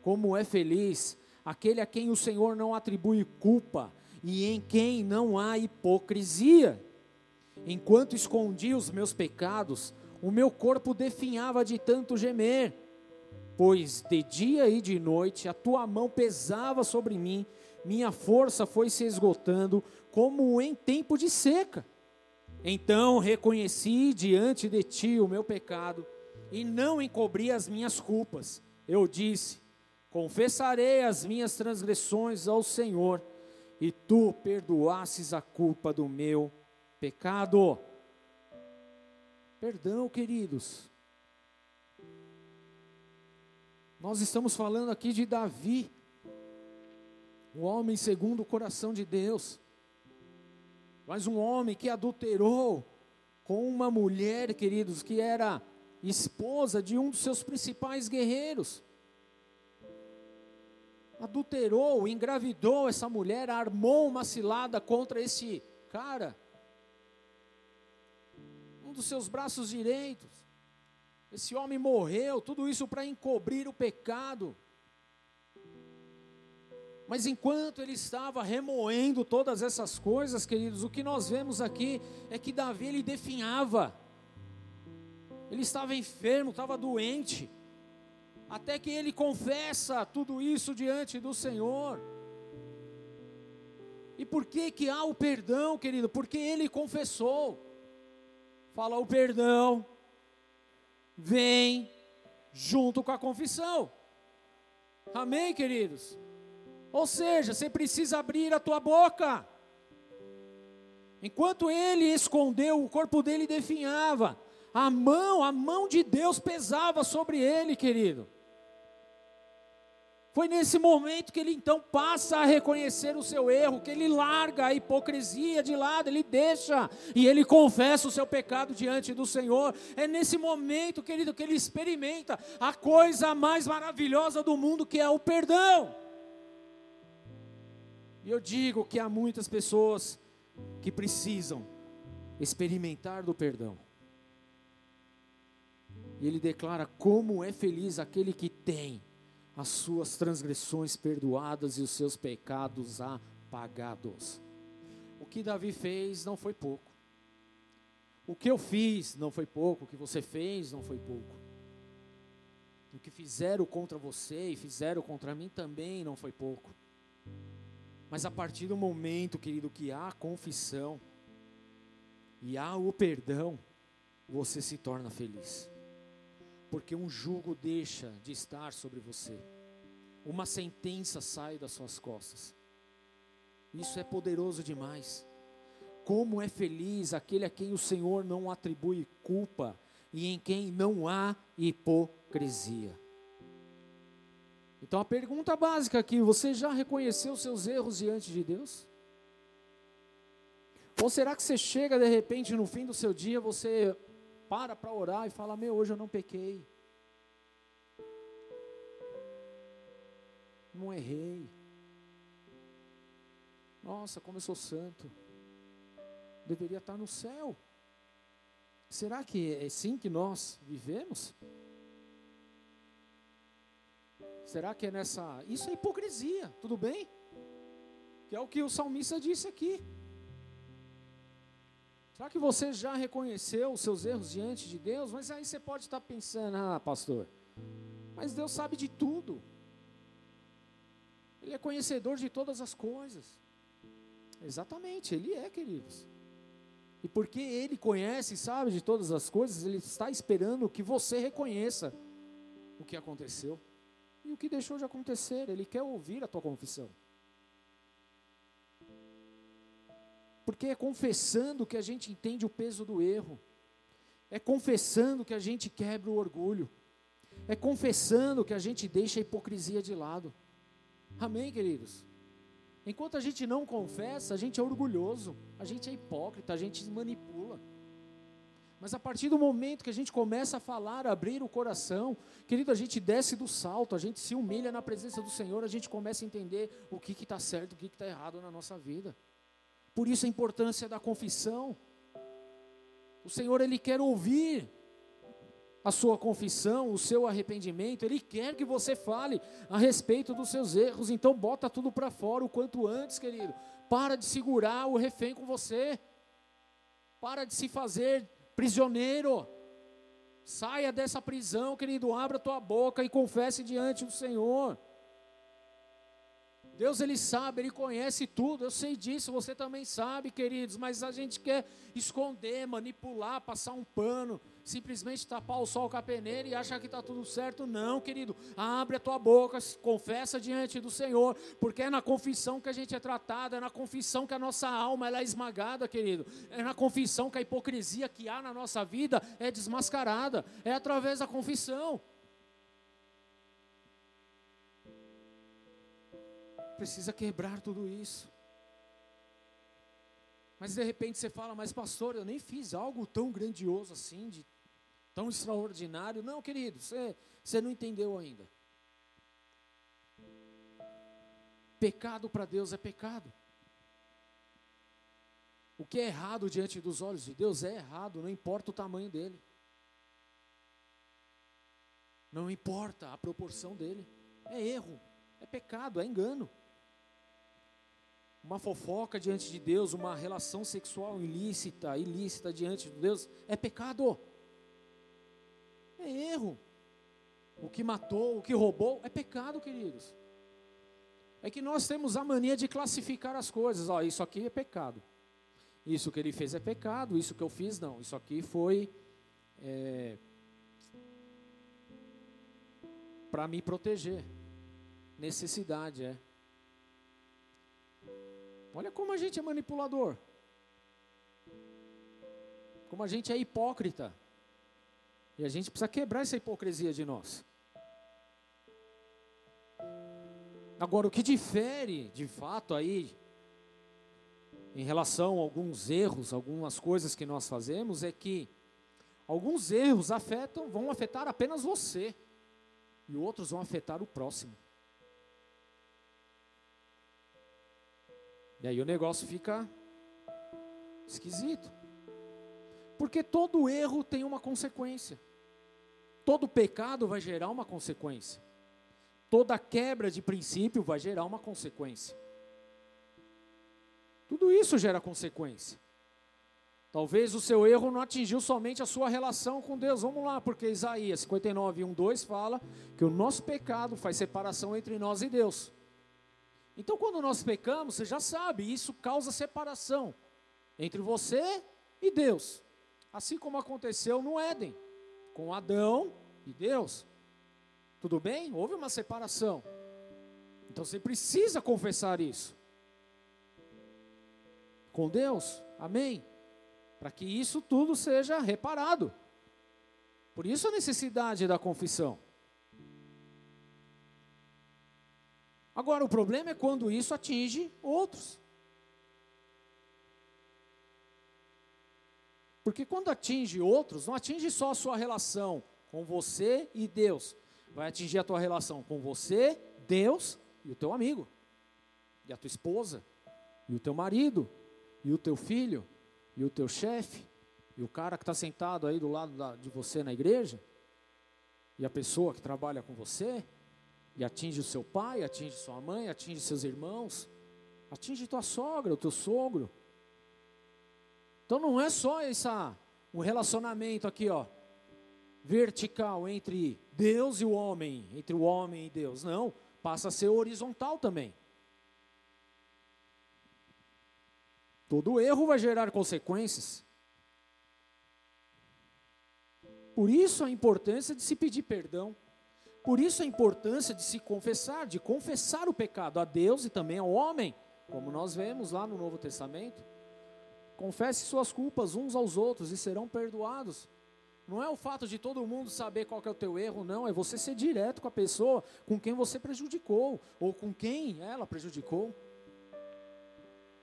Como é feliz aquele a quem o Senhor não atribui culpa e em quem não há hipocrisia. Enquanto escondia os meus pecados, o meu corpo definhava de tanto gemer. Pois de dia e de noite a tua mão pesava sobre mim, minha força foi se esgotando, como em tempo de seca. Então reconheci diante de ti o meu pecado e não encobri as minhas culpas. Eu disse: Confessarei as minhas transgressões ao Senhor, e tu perdoasses a culpa do meu pecado. Perdão, queridos. Nós estamos falando aqui de Davi, o homem segundo o coração de Deus, mas um homem que adulterou com uma mulher, queridos, que era esposa de um dos seus principais guerreiros. Adulterou, engravidou essa mulher, armou uma cilada contra esse cara um dos seus braços direitos. Esse homem morreu, tudo isso para encobrir o pecado. Mas enquanto ele estava remoendo todas essas coisas, queridos, o que nós vemos aqui é que Davi ele definhava. Ele estava enfermo, estava doente. Até que ele confessa tudo isso diante do Senhor. E por que que há o perdão, querido? Porque ele confessou fala o perdão, vem junto com a confissão. Amém, queridos? Ou seja, você precisa abrir a tua boca. Enquanto ele escondeu, o corpo dele definhava. A mão, a mão de Deus pesava sobre ele, querido. Foi nesse momento que ele então passa a reconhecer o seu erro, que ele larga a hipocrisia de lado, ele deixa e ele confessa o seu pecado diante do Senhor. É nesse momento, querido, que ele experimenta a coisa mais maravilhosa do mundo, que é o perdão. E eu digo que há muitas pessoas que precisam experimentar do perdão. E ele declara como é feliz aquele que tem as suas transgressões perdoadas e os seus pecados apagados. O que Davi fez não foi pouco. O que eu fiz não foi pouco, o que você fez não foi pouco. O que fizeram contra você e fizeram contra mim também não foi pouco. Mas a partir do momento, querido, que há confissão e há o perdão, você se torna feliz. Porque um jugo deixa de estar sobre você. Uma sentença sai das suas costas. Isso é poderoso demais. Como é feliz aquele a quem o Senhor não atribui culpa e em quem não há hipocrisia. Então a pergunta básica aqui: você já reconheceu seus erros diante de Deus? Ou será que você chega de repente no fim do seu dia, você para para orar e fala: Meu, hoje eu não pequei. Não errei. Nossa, como eu sou santo. Deveria estar no céu. Será que é assim que nós vivemos? Será que é nessa. Isso é hipocrisia, tudo bem? Que é o que o salmista disse aqui. Será que você já reconheceu os seus erros diante de Deus? Mas aí você pode estar pensando, ah, pastor, mas Deus sabe de tudo. Ele é conhecedor de todas as coisas. Exatamente, Ele é, queridos. E porque Ele conhece e sabe de todas as coisas, Ele está esperando que você reconheça o que aconteceu e o que deixou de acontecer. Ele quer ouvir a tua confissão. Porque é confessando que a gente entende o peso do erro. É confessando que a gente quebra o orgulho. É confessando que a gente deixa a hipocrisia de lado. Amém, queridos? Enquanto a gente não confessa, a gente é orgulhoso, a gente é hipócrita, a gente manipula. Mas a partir do momento que a gente começa a falar, a abrir o coração, querido, a gente desce do salto, a gente se humilha na presença do Senhor, a gente começa a entender o que está certo, o que está errado na nossa vida. Por isso a importância da confissão. O Senhor, Ele quer ouvir a sua confissão, o seu arrependimento, Ele quer que você fale a respeito dos seus erros, então bota tudo para fora o quanto antes, querido. Para de segurar o refém com você, para de se fazer prisioneiro. Saia dessa prisão, querido, abra tua boca e confesse diante do Senhor. Deus ele sabe, ele conhece tudo, eu sei disso, você também sabe, queridos, mas a gente quer esconder, manipular, passar um pano, simplesmente tapar o sol com a peneira e achar que está tudo certo. Não, querido, abre a tua boca, confessa diante do Senhor, porque é na confissão que a gente é tratado, é na confissão que a nossa alma é esmagada, querido, é na confissão que a hipocrisia que há na nossa vida é desmascarada, é através da confissão. precisa quebrar tudo isso. Mas de repente você fala, mas pastor, eu nem fiz algo tão grandioso assim, de tão extraordinário. Não, querido, você, você não entendeu ainda. Pecado para Deus é pecado. O que é errado diante dos olhos de Deus é errado, não importa o tamanho dele. Não importa a proporção dele. É erro, é pecado, é engano uma fofoca diante de Deus, uma relação sexual ilícita, ilícita diante de Deus, é pecado. É erro. O que matou, o que roubou, é pecado, queridos. É que nós temos a mania de classificar as coisas. Ó, isso aqui é pecado. Isso que ele fez é pecado. Isso que eu fiz, não. Isso aqui foi é, para me proteger. Necessidade, é. Olha como a gente é manipulador. Como a gente é hipócrita. E a gente precisa quebrar essa hipocrisia de nós. Agora, o que difere, de fato, aí, em relação a alguns erros, algumas coisas que nós fazemos, é que alguns erros afetam, vão afetar apenas você, e outros vão afetar o próximo. E aí o negócio fica esquisito. Porque todo erro tem uma consequência. Todo pecado vai gerar uma consequência. Toda quebra de princípio vai gerar uma consequência. Tudo isso gera consequência. Talvez o seu erro não atingiu somente a sua relação com Deus. Vamos lá, porque Isaías 59, 1, 2 fala que o nosso pecado faz separação entre nós e Deus. Então, quando nós pecamos, você já sabe, isso causa separação entre você e Deus. Assim como aconteceu no Éden, com Adão e Deus. Tudo bem? Houve uma separação. Então você precisa confessar isso. Com Deus, amém? Para que isso tudo seja reparado. Por isso a necessidade da confissão. Agora, o problema é quando isso atinge outros. Porque quando atinge outros, não atinge só a sua relação com você e Deus. Vai atingir a tua relação com você, Deus e o teu amigo. E a tua esposa, e o teu marido, e o teu filho, e o teu chefe, e o cara que está sentado aí do lado da, de você na igreja, e a pessoa que trabalha com você, e atinge o seu pai, atinge sua mãe, atinge seus irmãos, atinge tua sogra, o teu sogro. Então não é só essa um relacionamento aqui, ó, vertical entre Deus e o homem, entre o homem e Deus. Não, passa a ser horizontal também. Todo erro vai gerar consequências. Por isso a importância de se pedir perdão. Por isso a importância de se confessar, de confessar o pecado a Deus e também ao homem, como nós vemos lá no Novo Testamento. Confesse suas culpas uns aos outros e serão perdoados. Não é o fato de todo mundo saber qual é o teu erro, não, é você ser direto com a pessoa com quem você prejudicou ou com quem ela prejudicou.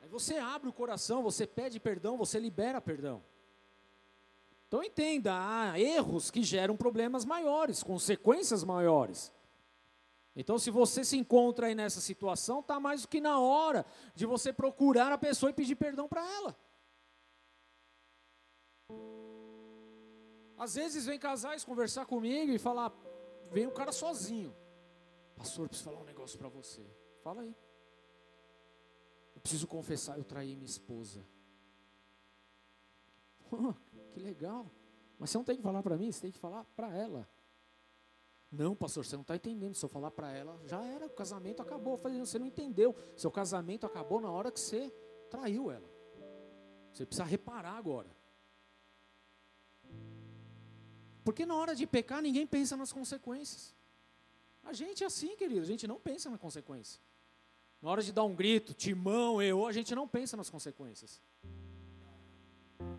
Aí você abre o coração, você pede perdão, você libera perdão. Então entenda, há erros que geram problemas maiores, consequências maiores. Então, se você se encontra aí nessa situação, está mais do que na hora de você procurar a pessoa e pedir perdão para ela. Às vezes vem casais conversar comigo e falar, vem um cara sozinho. Pastor, preciso falar um negócio para você. Fala aí. Eu preciso confessar, eu traí minha esposa. Oh, que legal. Mas você não tem que falar para mim, você tem que falar para ela. Não, pastor, você não está entendendo. Se eu falar para ela, já era, o casamento acabou. Eu falei, você não entendeu. Seu casamento acabou na hora que você traiu ela. Você precisa reparar agora. Porque na hora de pecar, ninguém pensa nas consequências. A gente é assim, querido, a gente não pensa na consequência. Na hora de dar um grito, timão, eu, a gente não pensa nas consequências.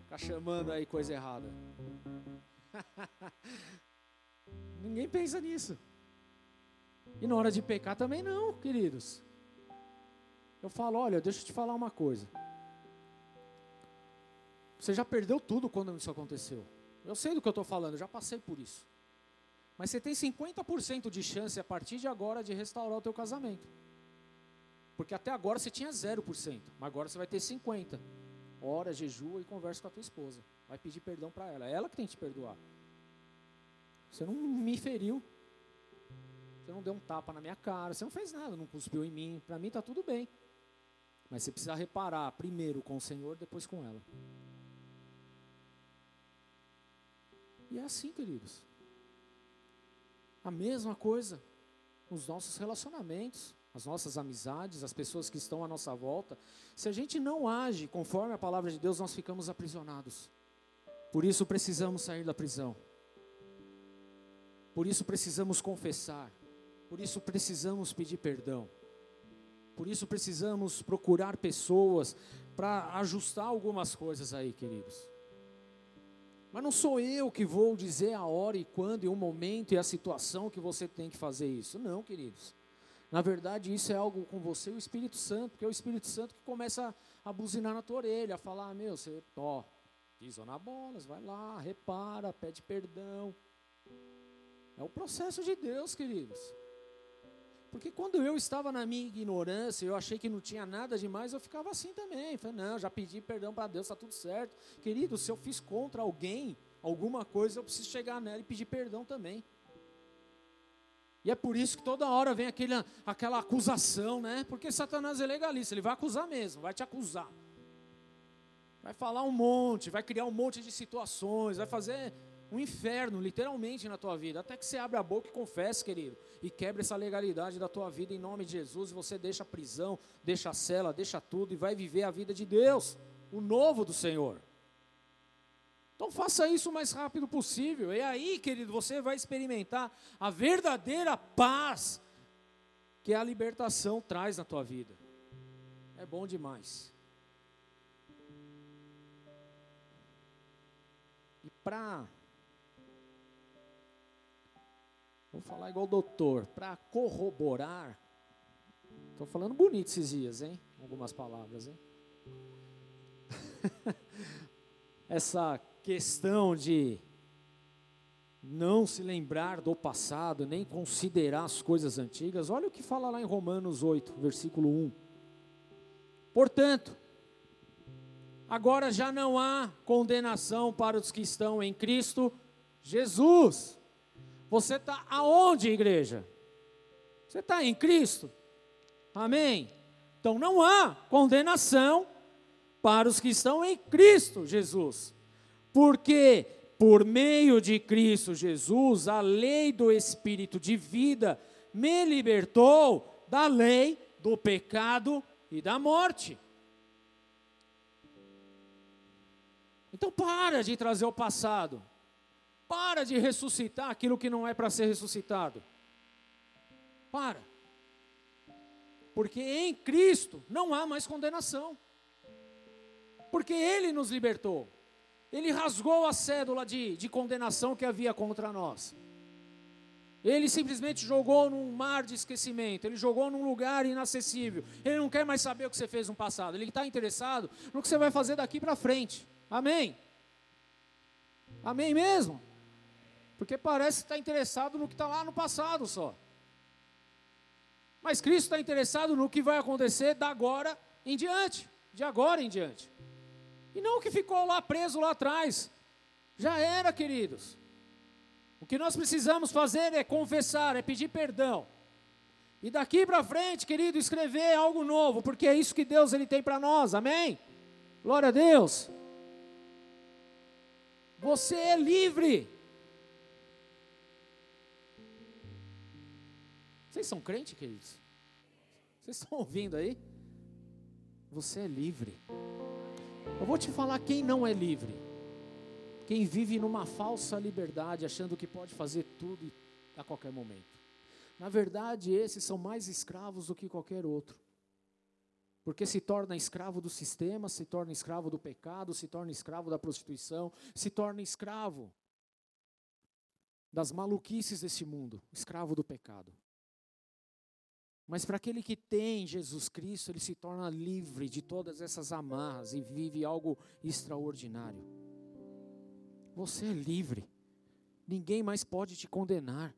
Ficar chamando aí coisa errada. Ninguém pensa nisso. E na hora de pecar também não, queridos. Eu falo, olha, deixa eu te falar uma coisa. Você já perdeu tudo quando isso aconteceu. Eu sei do que eu estou falando, já passei por isso. Mas você tem 50% de chance a partir de agora de restaurar o teu casamento. Porque até agora você tinha 0%, mas agora você vai ter 50% ora, jejua e conversa com a tua esposa. Vai pedir perdão para ela. É ela que tem que te perdoar. Você não me feriu. Você não deu um tapa na minha cara. Você não fez nada, não cuspiu em mim. Para mim está tudo bem. Mas você precisa reparar primeiro com o Senhor, depois com ela. E é assim, queridos. A mesma coisa nos nossos relacionamentos as nossas amizades, as pessoas que estão à nossa volta, se a gente não age conforme a palavra de Deus, nós ficamos aprisionados. Por isso precisamos sair da prisão. Por isso precisamos confessar. Por isso precisamos pedir perdão. Por isso precisamos procurar pessoas para ajustar algumas coisas aí, queridos. Mas não sou eu que vou dizer a hora e quando e o momento e a situação que você tem que fazer isso. Não, queridos. Na verdade, isso é algo com você e o Espírito Santo, porque é o Espírito Santo que começa a, buzinar na tua orelha, a falar, ah, meu, você, ó, pisa na bola, vai lá, repara, pede perdão. É o processo de Deus, queridos. Porque quando eu estava na minha ignorância, eu achei que não tinha nada demais, eu ficava assim também. Falei, não, já pedi perdão para Deus, está tudo certo. Querido, se eu fiz contra alguém, alguma coisa, eu preciso chegar nela e pedir perdão também. E é por isso que toda hora vem aquele, aquela acusação, né? Porque Satanás é legalista, ele vai acusar mesmo, vai te acusar. Vai falar um monte, vai criar um monte de situações, vai fazer um inferno, literalmente, na tua vida. Até que você abre a boca e confesse, querido, e quebra essa legalidade da tua vida em nome de Jesus, e você deixa a prisão, deixa a cela, deixa tudo e vai viver a vida de Deus, o novo do Senhor. Então faça isso o mais rápido possível. E aí, querido, você vai experimentar a verdadeira paz que a libertação traz na tua vida. É bom demais. E para Vou falar igual o doutor, para corroborar. Estou falando bonito esses dias, hein? Algumas palavras, hein? Essa questão de não se lembrar do passado, nem considerar as coisas antigas, olha o que fala lá em Romanos 8, versículo 1. Portanto, agora já não há condenação para os que estão em Cristo Jesus. Você está aonde, igreja? Você está em Cristo? Amém? Então não há condenação para os que estão em Cristo Jesus porque por meio de Cristo Jesus, a lei do Espírito de vida me libertou da lei do pecado e da morte. Então para de trazer o passado. Para de ressuscitar aquilo que não é para ser ressuscitado. Para. Porque em Cristo não há mais condenação. Porque Ele nos libertou. Ele rasgou a cédula de, de condenação que havia contra nós. Ele simplesmente jogou num mar de esquecimento, ele jogou num lugar inacessível. Ele não quer mais saber o que você fez no passado, ele está interessado no que você vai fazer daqui para frente. Amém? Amém mesmo? Porque parece que está interessado no que está lá no passado só. Mas Cristo está interessado no que vai acontecer da agora em diante, de agora em diante. E não o que ficou lá preso lá atrás. Já era, queridos. O que nós precisamos fazer é confessar, é pedir perdão. E daqui para frente, querido, escrever algo novo, porque é isso que Deus ele tem para nós. Amém? Glória a Deus. Você é livre. Vocês são crentes, queridos? Vocês estão ouvindo aí? Você é livre. Eu vou te falar quem não é livre. Quem vive numa falsa liberdade, achando que pode fazer tudo a qualquer momento. Na verdade, esses são mais escravos do que qualquer outro. Porque se torna escravo do sistema, se torna escravo do pecado, se torna escravo da prostituição, se torna escravo das maluquices desse mundo, escravo do pecado. Mas para aquele que tem Jesus Cristo, ele se torna livre de todas essas amarras e vive algo extraordinário. Você é livre. Ninguém mais pode te condenar.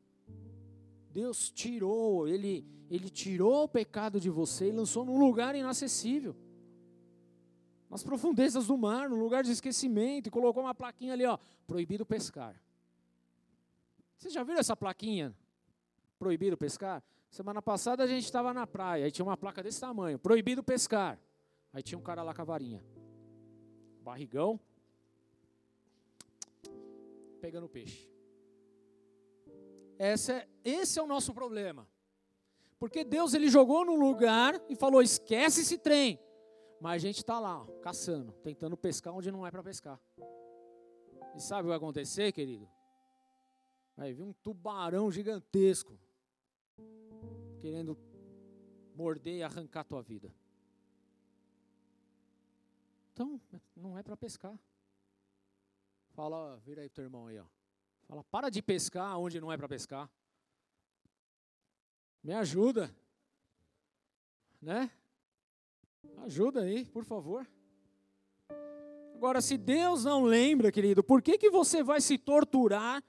Deus tirou, ele, ele tirou o pecado de você e lançou num lugar inacessível. Nas profundezas do mar, num lugar de esquecimento, e colocou uma plaquinha ali, ó, proibido pescar. Vocês já viram essa plaquinha? Proibido pescar? Semana passada a gente estava na praia, aí tinha uma placa desse tamanho, proibido pescar. Aí tinha um cara lá com a varinha. Barrigão. Pegando peixe. Esse é, esse é o nosso problema. Porque Deus ele jogou no lugar e falou: esquece esse trem. Mas a gente está lá, ó, caçando, tentando pescar onde não é para pescar. E sabe o que vai acontecer, querido? Vai vir um tubarão gigantesco querendo morder e arrancar a tua vida. Então, não é para pescar. Fala, vira aí teu irmão aí, ó. Fala, para de pescar onde não é para pescar. Me ajuda. Né? Ajuda aí, por favor. Agora, se Deus não lembra, querido, por que, que você vai se torturar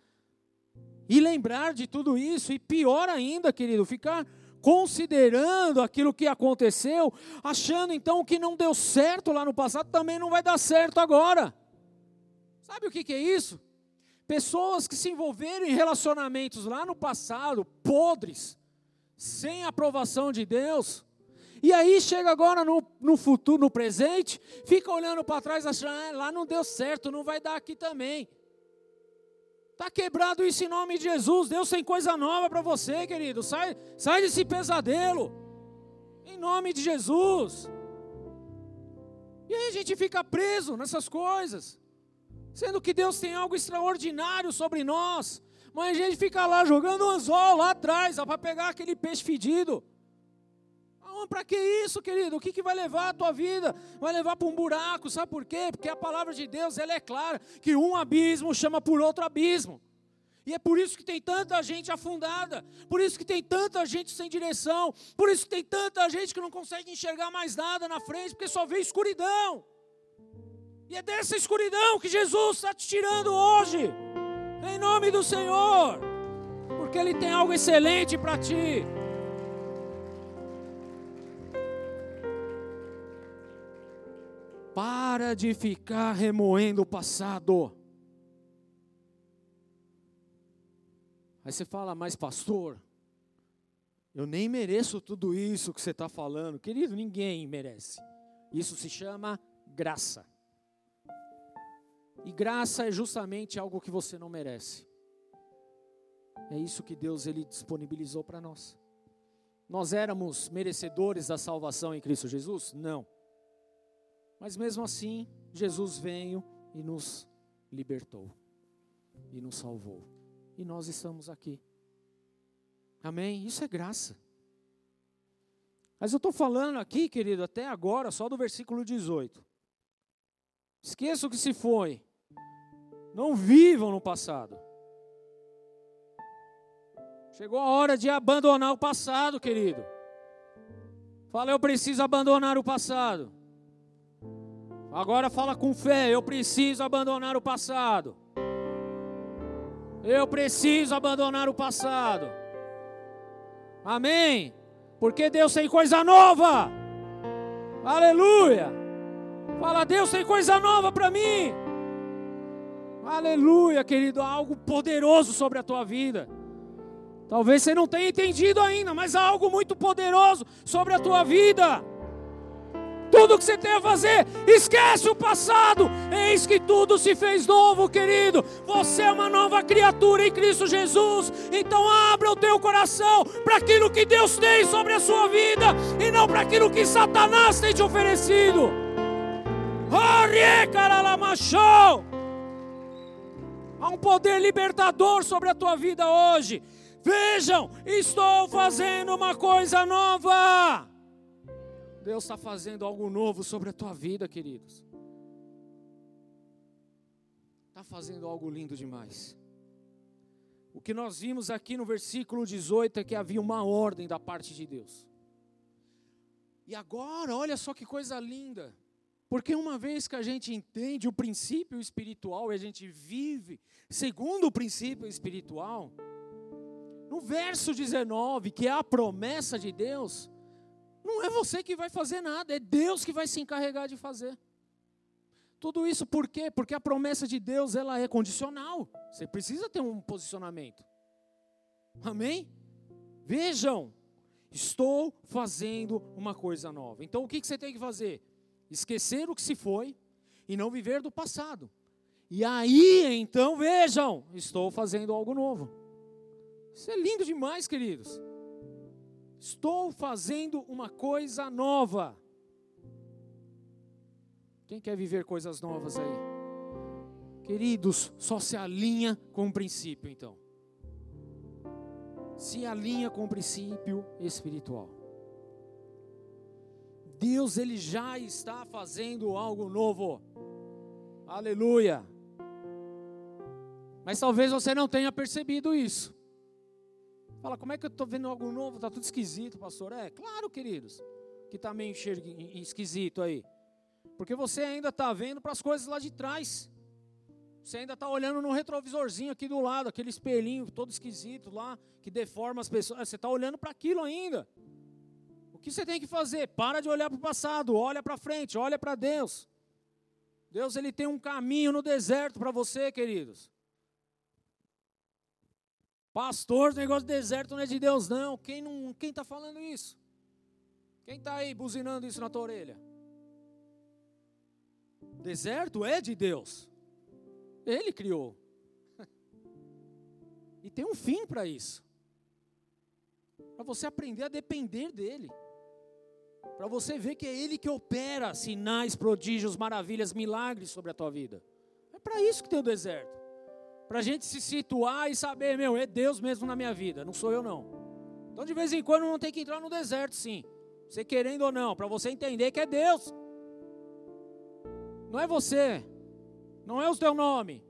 e lembrar de tudo isso? E pior ainda, querido, ficar considerando aquilo que aconteceu, achando então que não deu certo lá no passado, também não vai dar certo agora. Sabe o que, que é isso? Pessoas que se envolveram em relacionamentos lá no passado, podres, sem aprovação de Deus, e aí chega agora no, no futuro, no presente, fica olhando para trás, achando, ah, lá não deu certo, não vai dar aqui também. Está quebrado isso em nome de Jesus. Deus tem coisa nova para você, querido. Sai, sai desse pesadelo. Em nome de Jesus. E aí a gente fica preso nessas coisas. Sendo que Deus tem algo extraordinário sobre nós. Mas a gente fica lá jogando anzol lá atrás, para pegar aquele peixe fedido. Para que isso, querido? O que, que vai levar a tua vida? Vai levar para um buraco, sabe por quê? Porque a palavra de Deus ela é clara que um abismo chama por outro abismo. E é por isso que tem tanta gente afundada, por isso que tem tanta gente sem direção, por isso que tem tanta gente que não consegue enxergar mais nada na frente, porque só vê escuridão. E é dessa escuridão que Jesus está te tirando hoje, em nome do Senhor, porque Ele tem algo excelente para ti. Para de ficar remoendo o passado. Aí você fala, mas pastor, eu nem mereço tudo isso que você está falando. Querido, ninguém merece. Isso se chama graça. E graça é justamente algo que você não merece. É isso que Deus ele disponibilizou para nós. Nós éramos merecedores da salvação em Cristo Jesus? Não. Mas mesmo assim, Jesus veio e nos libertou e nos salvou. E nós estamos aqui. Amém? Isso é graça. Mas eu estou falando aqui, querido, até agora, só do versículo 18. Esqueça o que se foi. Não vivam no passado. Chegou a hora de abandonar o passado, querido. Fala, eu preciso abandonar o passado. Agora fala com fé, eu preciso abandonar o passado. Eu preciso abandonar o passado. Amém? Porque Deus tem coisa nova. Aleluia. Fala, Deus tem coisa nova para mim. Aleluia, querido, há algo poderoso sobre a tua vida. Talvez você não tenha entendido ainda, mas há algo muito poderoso sobre a tua vida. Tudo que você tem a fazer, esquece o passado. Eis que tudo se fez novo, querido. Você é uma nova criatura em Cristo Jesus. Então abra o teu coração para aquilo que Deus tem sobre a sua vida e não para aquilo que Satanás tem te oferecido. Há um poder libertador sobre a tua vida hoje. Vejam, estou fazendo uma coisa nova. Deus está fazendo algo novo sobre a tua vida, queridos. Está fazendo algo lindo demais. O que nós vimos aqui no versículo 18 é que havia uma ordem da parte de Deus. E agora, olha só que coisa linda. Porque uma vez que a gente entende o princípio espiritual e a gente vive segundo o princípio espiritual, no verso 19, que é a promessa de Deus, não é você que vai fazer nada, é Deus que vai se encarregar de fazer. Tudo isso por quê? Porque a promessa de Deus ela é condicional. Você precisa ter um posicionamento. Amém? Vejam, estou fazendo uma coisa nova. Então o que você tem que fazer? Esquecer o que se foi e não viver do passado. E aí, então, vejam, estou fazendo algo novo. Isso é lindo demais, queridos. Estou fazendo uma coisa nova. Quem quer viver coisas novas aí? Queridos, só se alinha com o princípio, então. Se alinha com o princípio espiritual. Deus, Ele já está fazendo algo novo. Aleluia. Mas talvez você não tenha percebido isso. Fala, como é que eu estou vendo algo novo? Está tudo esquisito, pastor. É, claro, queridos, que está meio esquisito aí. Porque você ainda está vendo para as coisas lá de trás. Você ainda está olhando no retrovisorzinho aqui do lado, aquele espelhinho todo esquisito lá, que deforma as pessoas. Você está olhando para aquilo ainda. O que você tem que fazer? Para de olhar para o passado, olha para frente, olha para Deus. Deus ele tem um caminho no deserto para você, queridos. Pastor, esse negócio de deserto não é de Deus, não. Quem não, quem está falando isso? Quem está aí buzinando isso na tua orelha? Deserto é de Deus. Ele criou. E tem um fim para isso. Para você aprender a depender dele. Para você ver que é ele que opera sinais, prodígios, maravilhas, milagres sobre a tua vida. É para isso que tem o deserto. Para a gente se situar e saber, meu, é Deus mesmo na minha vida, não sou eu não. Então de vez em quando não tem que entrar no deserto, sim. Você querendo ou não, para você entender que é Deus. Não é você, não é o teu nome,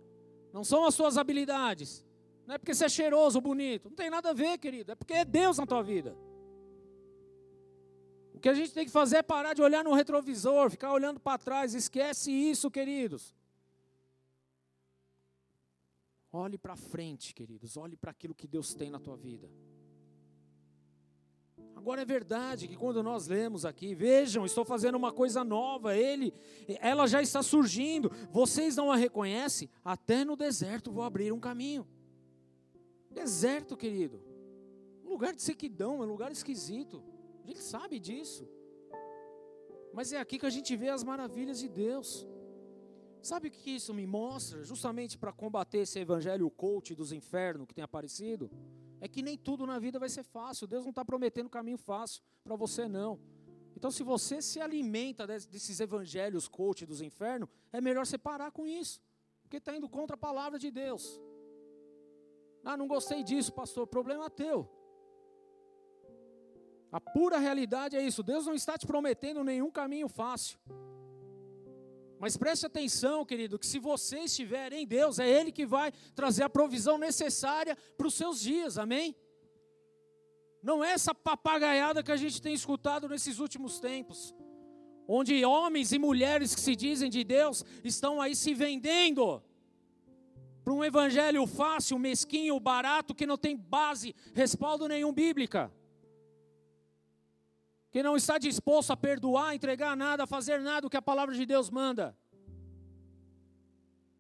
não são as suas habilidades, não é porque você é cheiroso bonito, não tem nada a ver, querido, é porque é Deus na tua vida. O que a gente tem que fazer é parar de olhar no retrovisor, ficar olhando para trás, esquece isso, queridos. Olhe para frente, queridos, olhe para aquilo que Deus tem na tua vida. Agora é verdade que quando nós lemos aqui, vejam, estou fazendo uma coisa nova, ele, ela já está surgindo. Vocês não a reconhecem? Até no deserto vou abrir um caminho. Deserto, querido. Um lugar de sequidão, um lugar esquisito. A gente sabe disso. Mas é aqui que a gente vê as maravilhas de Deus. Sabe o que isso me mostra? Justamente para combater esse evangelho coach dos infernos que tem aparecido, é que nem tudo na vida vai ser fácil. Deus não está prometendo caminho fácil para você, não. Então, se você se alimenta desses evangelhos coach dos infernos, é melhor você parar com isso, porque está indo contra a palavra de Deus. Ah, não gostei disso, pastor. Problema teu. A pura realidade é isso. Deus não está te prometendo nenhum caminho fácil. Mas preste atenção, querido, que se você estiver em Deus, é Ele que vai trazer a provisão necessária para os seus dias, amém? Não é essa papagaiada que a gente tem escutado nesses últimos tempos, onde homens e mulheres que se dizem de Deus estão aí se vendendo para um evangelho fácil, mesquinho, barato, que não tem base, respaldo nenhum bíblica que não está disposto a perdoar, entregar nada, a fazer nada o que a palavra de Deus manda.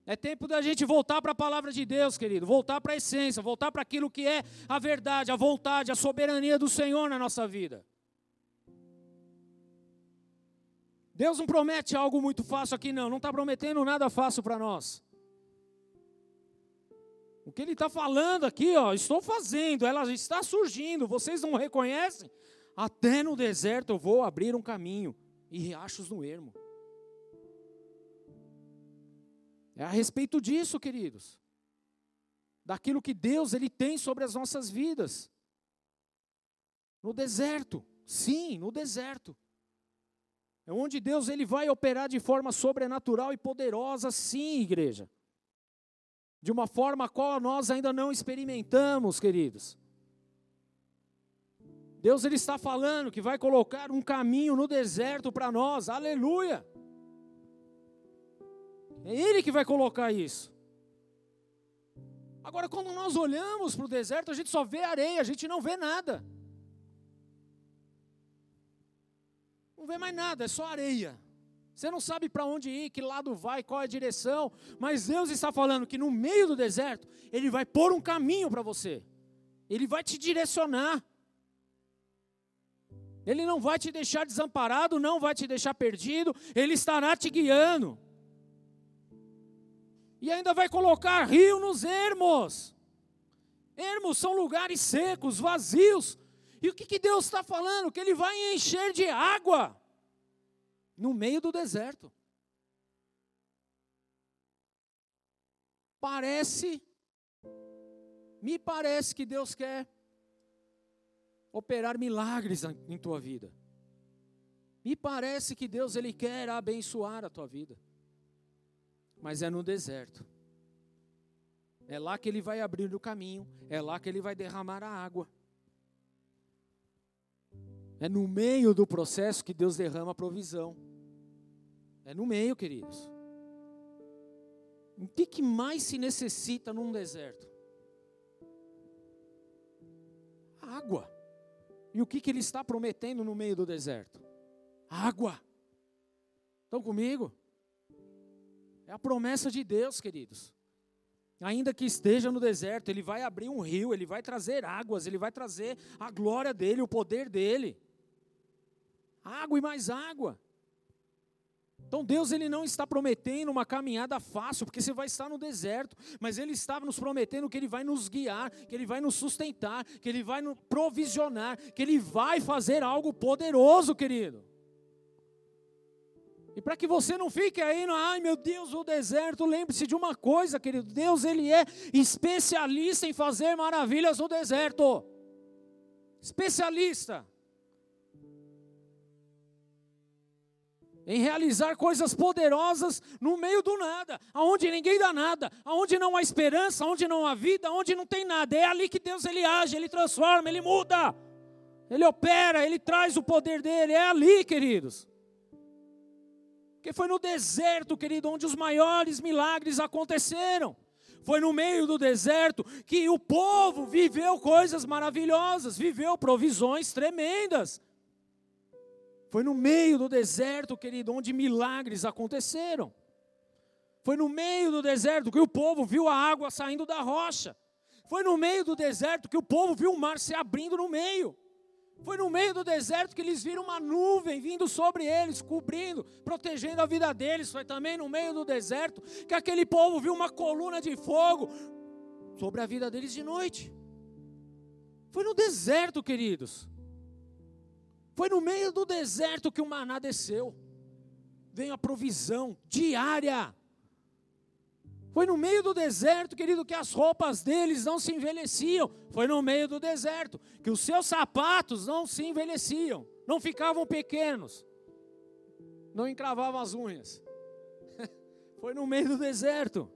É tempo da gente voltar para a palavra de Deus, querido, voltar para a essência, voltar para aquilo que é a verdade, a vontade, a soberania do Senhor na nossa vida. Deus não promete algo muito fácil aqui, não, não está prometendo nada fácil para nós. O que Ele está falando aqui, ó, estou fazendo, ela está surgindo, vocês não reconhecem? Até no deserto eu vou abrir um caminho e riachos no ermo. É a respeito disso, queridos. Daquilo que Deus ele tem sobre as nossas vidas. No deserto, sim, no deserto. É onde Deus ele vai operar de forma sobrenatural e poderosa, sim, igreja. De uma forma a qual nós ainda não experimentamos, queridos. Deus ele está falando que vai colocar um caminho no deserto para nós. Aleluia! É ele que vai colocar isso. Agora, quando nós olhamos para o deserto, a gente só vê areia, a gente não vê nada. Não vê mais nada, é só areia. Você não sabe para onde ir, que lado vai, qual é a direção, mas Deus está falando que no meio do deserto, Ele vai pôr um caminho para você, Ele vai te direcionar. Ele não vai te deixar desamparado, não vai te deixar perdido, Ele estará te guiando. E ainda vai colocar rio nos ermos. Ermos são lugares secos, vazios. E o que, que Deus está falando? Que Ele vai encher de água no meio do deserto. Parece, me parece que Deus quer operar milagres em tua vida. Me parece que Deus ele quer abençoar a tua vida. Mas é no deserto. É lá que ele vai abrir o caminho, é lá que ele vai derramar a água. É no meio do processo que Deus derrama a provisão. É no meio, queridos. O que, que mais se necessita num deserto? Água. E o que, que ele está prometendo no meio do deserto? Água. Estão comigo? É a promessa de Deus, queridos. Ainda que esteja no deserto, ele vai abrir um rio, ele vai trazer águas, ele vai trazer a glória dele, o poder dele. Água e mais água. Então Deus ele não está prometendo uma caminhada fácil, porque você vai estar no deserto, mas ele está nos prometendo que ele vai nos guiar, que ele vai nos sustentar, que ele vai nos provisionar, que ele vai fazer algo poderoso, querido. E para que você não fique aí, no, ai meu Deus, o deserto, lembre-se de uma coisa, querido, Deus ele é especialista em fazer maravilhas no deserto. Especialista. Em realizar coisas poderosas no meio do nada, aonde ninguém dá nada, aonde não há esperança, aonde não há vida, aonde não tem nada. É ali que Deus ele age, ele transforma, ele muda. Ele opera, ele traz o poder dele. É ali, queridos. Porque foi no deserto, querido, onde os maiores milagres aconteceram. Foi no meio do deserto que o povo viveu coisas maravilhosas, viveu provisões tremendas. Foi no meio do deserto, querido, onde milagres aconteceram. Foi no meio do deserto que o povo viu a água saindo da rocha. Foi no meio do deserto que o povo viu o mar se abrindo no meio. Foi no meio do deserto que eles viram uma nuvem vindo sobre eles, cobrindo, protegendo a vida deles. Foi também no meio do deserto que aquele povo viu uma coluna de fogo sobre a vida deles de noite. Foi no deserto, queridos. Foi no meio do deserto que o maná desceu. Veio a provisão diária. Foi no meio do deserto, querido, que as roupas deles não se envelheciam. Foi no meio do deserto que os seus sapatos não se envelheciam, não ficavam pequenos, não encravavam as unhas. Foi no meio do deserto.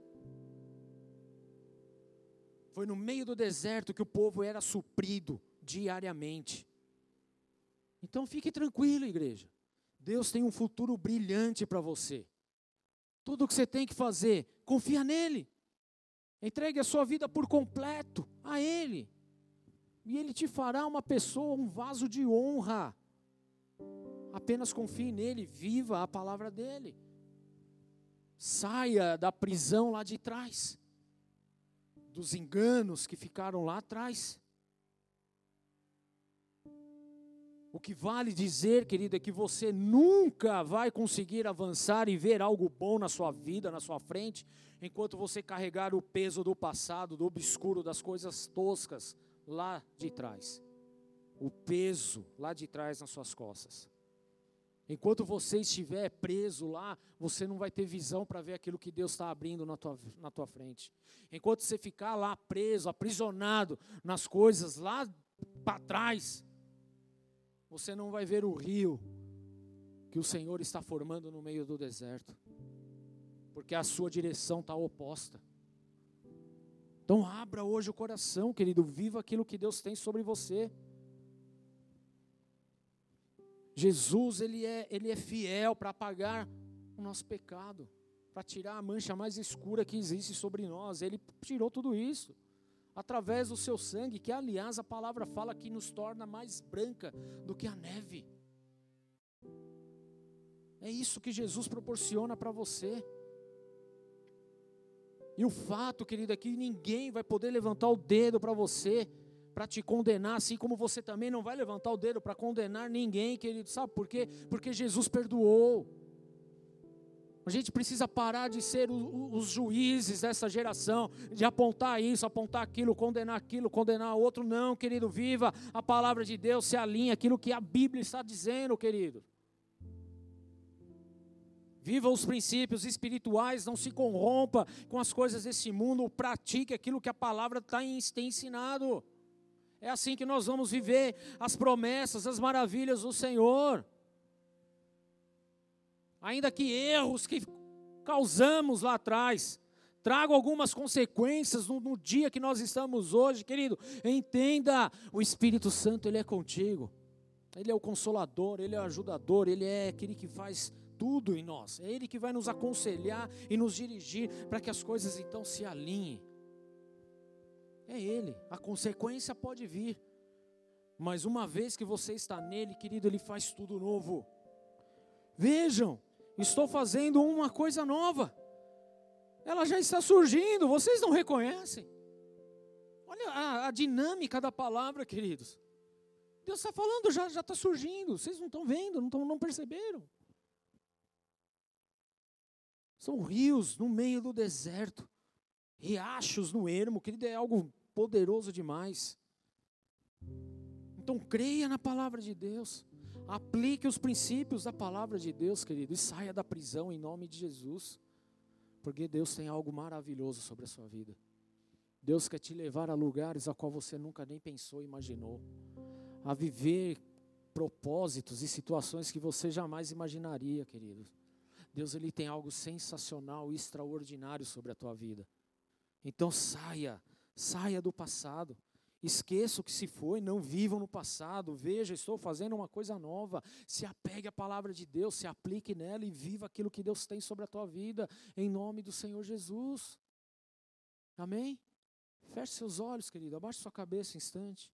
Foi no meio do deserto que o povo era suprido diariamente. Então fique tranquilo, igreja. Deus tem um futuro brilhante para você. Tudo o que você tem que fazer, confia nele. Entregue a sua vida por completo a Ele. E Ele te fará uma pessoa, um vaso de honra. Apenas confie nele, viva a palavra dele. Saia da prisão lá de trás, dos enganos que ficaram lá atrás. O que vale dizer, querido, é que você nunca vai conseguir avançar e ver algo bom na sua vida, na sua frente, enquanto você carregar o peso do passado, do obscuro, das coisas toscas lá de trás. O peso lá de trás nas suas costas. Enquanto você estiver preso lá, você não vai ter visão para ver aquilo que Deus está abrindo na tua, na tua frente. Enquanto você ficar lá preso, aprisionado nas coisas lá para trás, você não vai ver o rio que o Senhor está formando no meio do deserto, porque a sua direção está oposta. Então abra hoje o coração, querido, viva aquilo que Deus tem sobre você. Jesus, ele é, ele é fiel para apagar o nosso pecado, para tirar a mancha mais escura que existe sobre nós. Ele tirou tudo isso através do seu sangue, que aliás a palavra fala que nos torna mais branca do que a neve. É isso que Jesus proporciona para você. E o fato, querido, é que ninguém vai poder levantar o dedo para você, para te condenar, assim como você também não vai levantar o dedo para condenar ninguém, querido. Sabe por quê? Porque Jesus perdoou. A gente precisa parar de ser os juízes dessa geração, de apontar isso, apontar aquilo, condenar aquilo, condenar outro. Não, querido, viva a palavra de Deus, se alinha aquilo que a Bíblia está dizendo, querido. Viva os princípios espirituais, não se corrompa com as coisas desse mundo, pratique aquilo que a palavra tá tem ensinado. É assim que nós vamos viver as promessas, as maravilhas do Senhor ainda que erros que causamos lá atrás, tragam algumas consequências no, no, dia que nós estamos hoje, querido. Entenda, o Espírito Santo ele é contigo. Ele é o consolador, ele é o ajudador, ele é aquele que faz tudo em nós. É ele que vai nos aconselhar e nos dirigir para que as coisas então se alinhem. É ele. A consequência pode vir. Mas uma vez que você está nele, querido, ele faz tudo novo. Vejam, estou fazendo uma coisa nova. Ela já está surgindo, vocês não reconhecem? Olha a, a dinâmica da palavra, queridos. Deus está falando, já está surgindo. Vocês não estão vendo, não, tão, não perceberam. São rios no meio do deserto, riachos no ermo, querido, é algo poderoso demais. Então creia na palavra de Deus. Aplique os princípios da palavra de Deus, querido, e saia da prisão em nome de Jesus. Porque Deus tem algo maravilhoso sobre a sua vida. Deus quer te levar a lugares a qual você nunca nem pensou, imaginou. A viver propósitos e situações que você jamais imaginaria, querido. Deus ele tem algo sensacional e extraordinário sobre a tua vida. Então saia, saia do passado. Esqueça o que se foi, não vivam no passado. Veja, estou fazendo uma coisa nova. Se apegue à palavra de Deus, se aplique nela e viva aquilo que Deus tem sobre a tua vida, em nome do Senhor Jesus. Amém? Feche seus olhos, querido, abaixe sua cabeça um instante.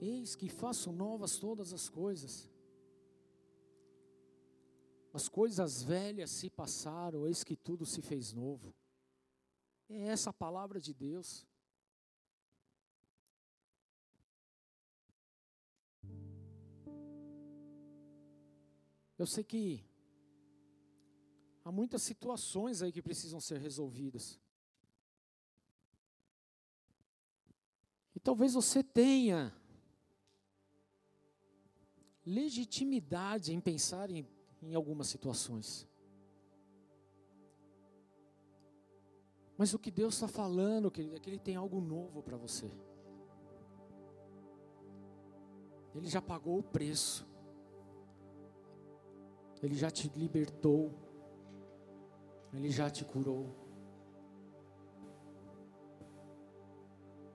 Eis que faço novas todas as coisas. As coisas velhas se passaram, eis que tudo se fez novo. É essa a palavra de Deus. Eu sei que há muitas situações aí que precisam ser resolvidas. E talvez você tenha legitimidade em pensar em, em algumas situações. Mas o que Deus está falando, querido, é que Ele tem algo novo para você. Ele já pagou o preço. Ele já te libertou. Ele já te curou.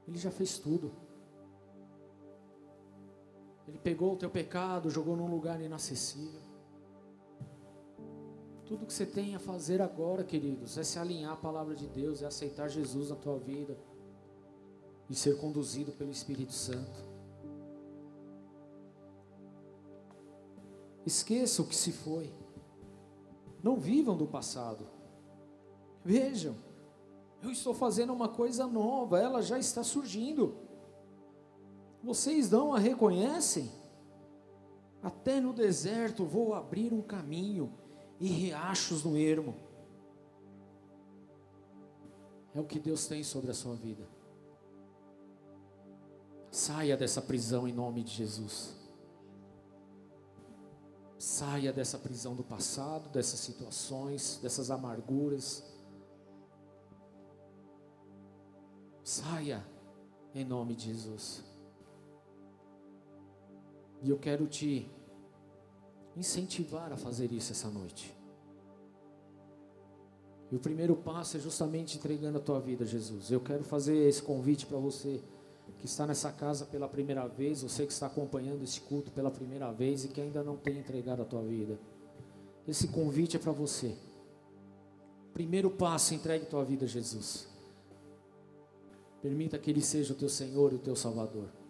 Ele já fez tudo. Ele pegou o teu pecado, jogou num lugar inacessível. Tudo que você tem a fazer agora, queridos, é se alinhar à palavra de Deus, é aceitar Jesus na tua vida e ser conduzido pelo Espírito Santo. Esqueça o que se foi. Não vivam do passado. Vejam, eu estou fazendo uma coisa nova, ela já está surgindo. Vocês não a reconhecem? Até no deserto vou abrir um caminho e riachos no ermo. É o que Deus tem sobre a sua vida. Saia dessa prisão em nome de Jesus. Saia dessa prisão do passado, dessas situações, dessas amarguras. Saia em nome de Jesus. E eu quero te incentivar a fazer isso essa noite. E o primeiro passo é justamente entregando a tua vida a Jesus. Eu quero fazer esse convite para você que está nessa casa pela primeira vez, você que está acompanhando esse culto pela primeira vez e que ainda não tem entregado a tua vida. Esse convite é para você. Primeiro passo, entregue tua vida a Jesus. Permita que Ele seja o teu Senhor e o teu Salvador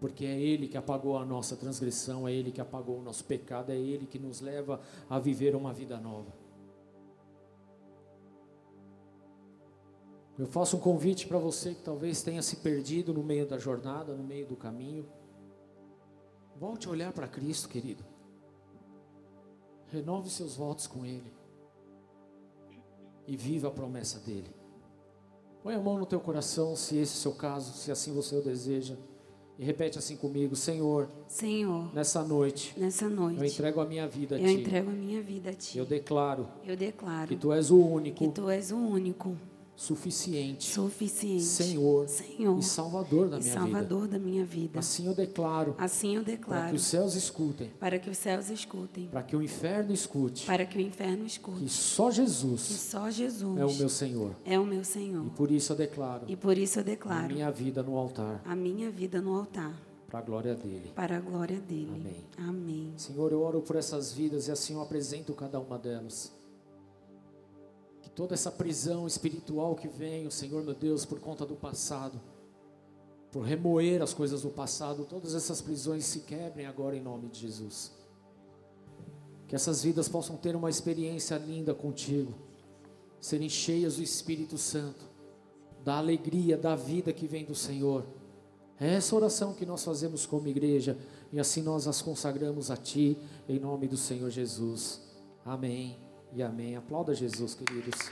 porque é Ele que apagou a nossa transgressão, é Ele que apagou o nosso pecado, é Ele que nos leva a viver uma vida nova. Eu faço um convite para você que talvez tenha se perdido no meio da jornada, no meio do caminho. Volte a olhar para Cristo, querido. Renove seus votos com Ele. E viva a promessa dEle. Põe a mão no teu coração, se esse é o seu caso, se assim você o deseja. E repete assim comigo, Senhor. Senhor. Nessa noite. Nessa noite. Eu entrego a minha vida a eu ti. Eu entrego a minha vida a ti. Eu declaro. Eu declaro. Que tu és o único. Que tu és o único suficiente, suficiente, Senhor, Senhor e Salvador da e minha Salvador vida. da minha vida. Assim eu declaro. Assim eu declaro. Para que os céus escutem. Para que os céus escutem. Para que o inferno escute. Para que o inferno escute. Que só Jesus. Que só Jesus é o meu Senhor. É o meu Senhor. E por isso eu declaro. E por isso eu declaro. A minha vida no altar. A minha vida no altar. Para a glória dele. Para a glória dele. Amém. Amém. Senhor, eu oro por essas vidas e assim eu apresento cada uma delas toda essa prisão espiritual que vem, o Senhor meu Deus, por conta do passado, por remoer as coisas do passado, todas essas prisões se quebrem agora em nome de Jesus. Que essas vidas possam ter uma experiência linda contigo, serem cheias do Espírito Santo, da alegria, da vida que vem do Senhor. É essa oração que nós fazemos como igreja e assim nós as consagramos a Ti, em nome do Senhor Jesus. Amém e amém. Aplauda Jesus, queridos.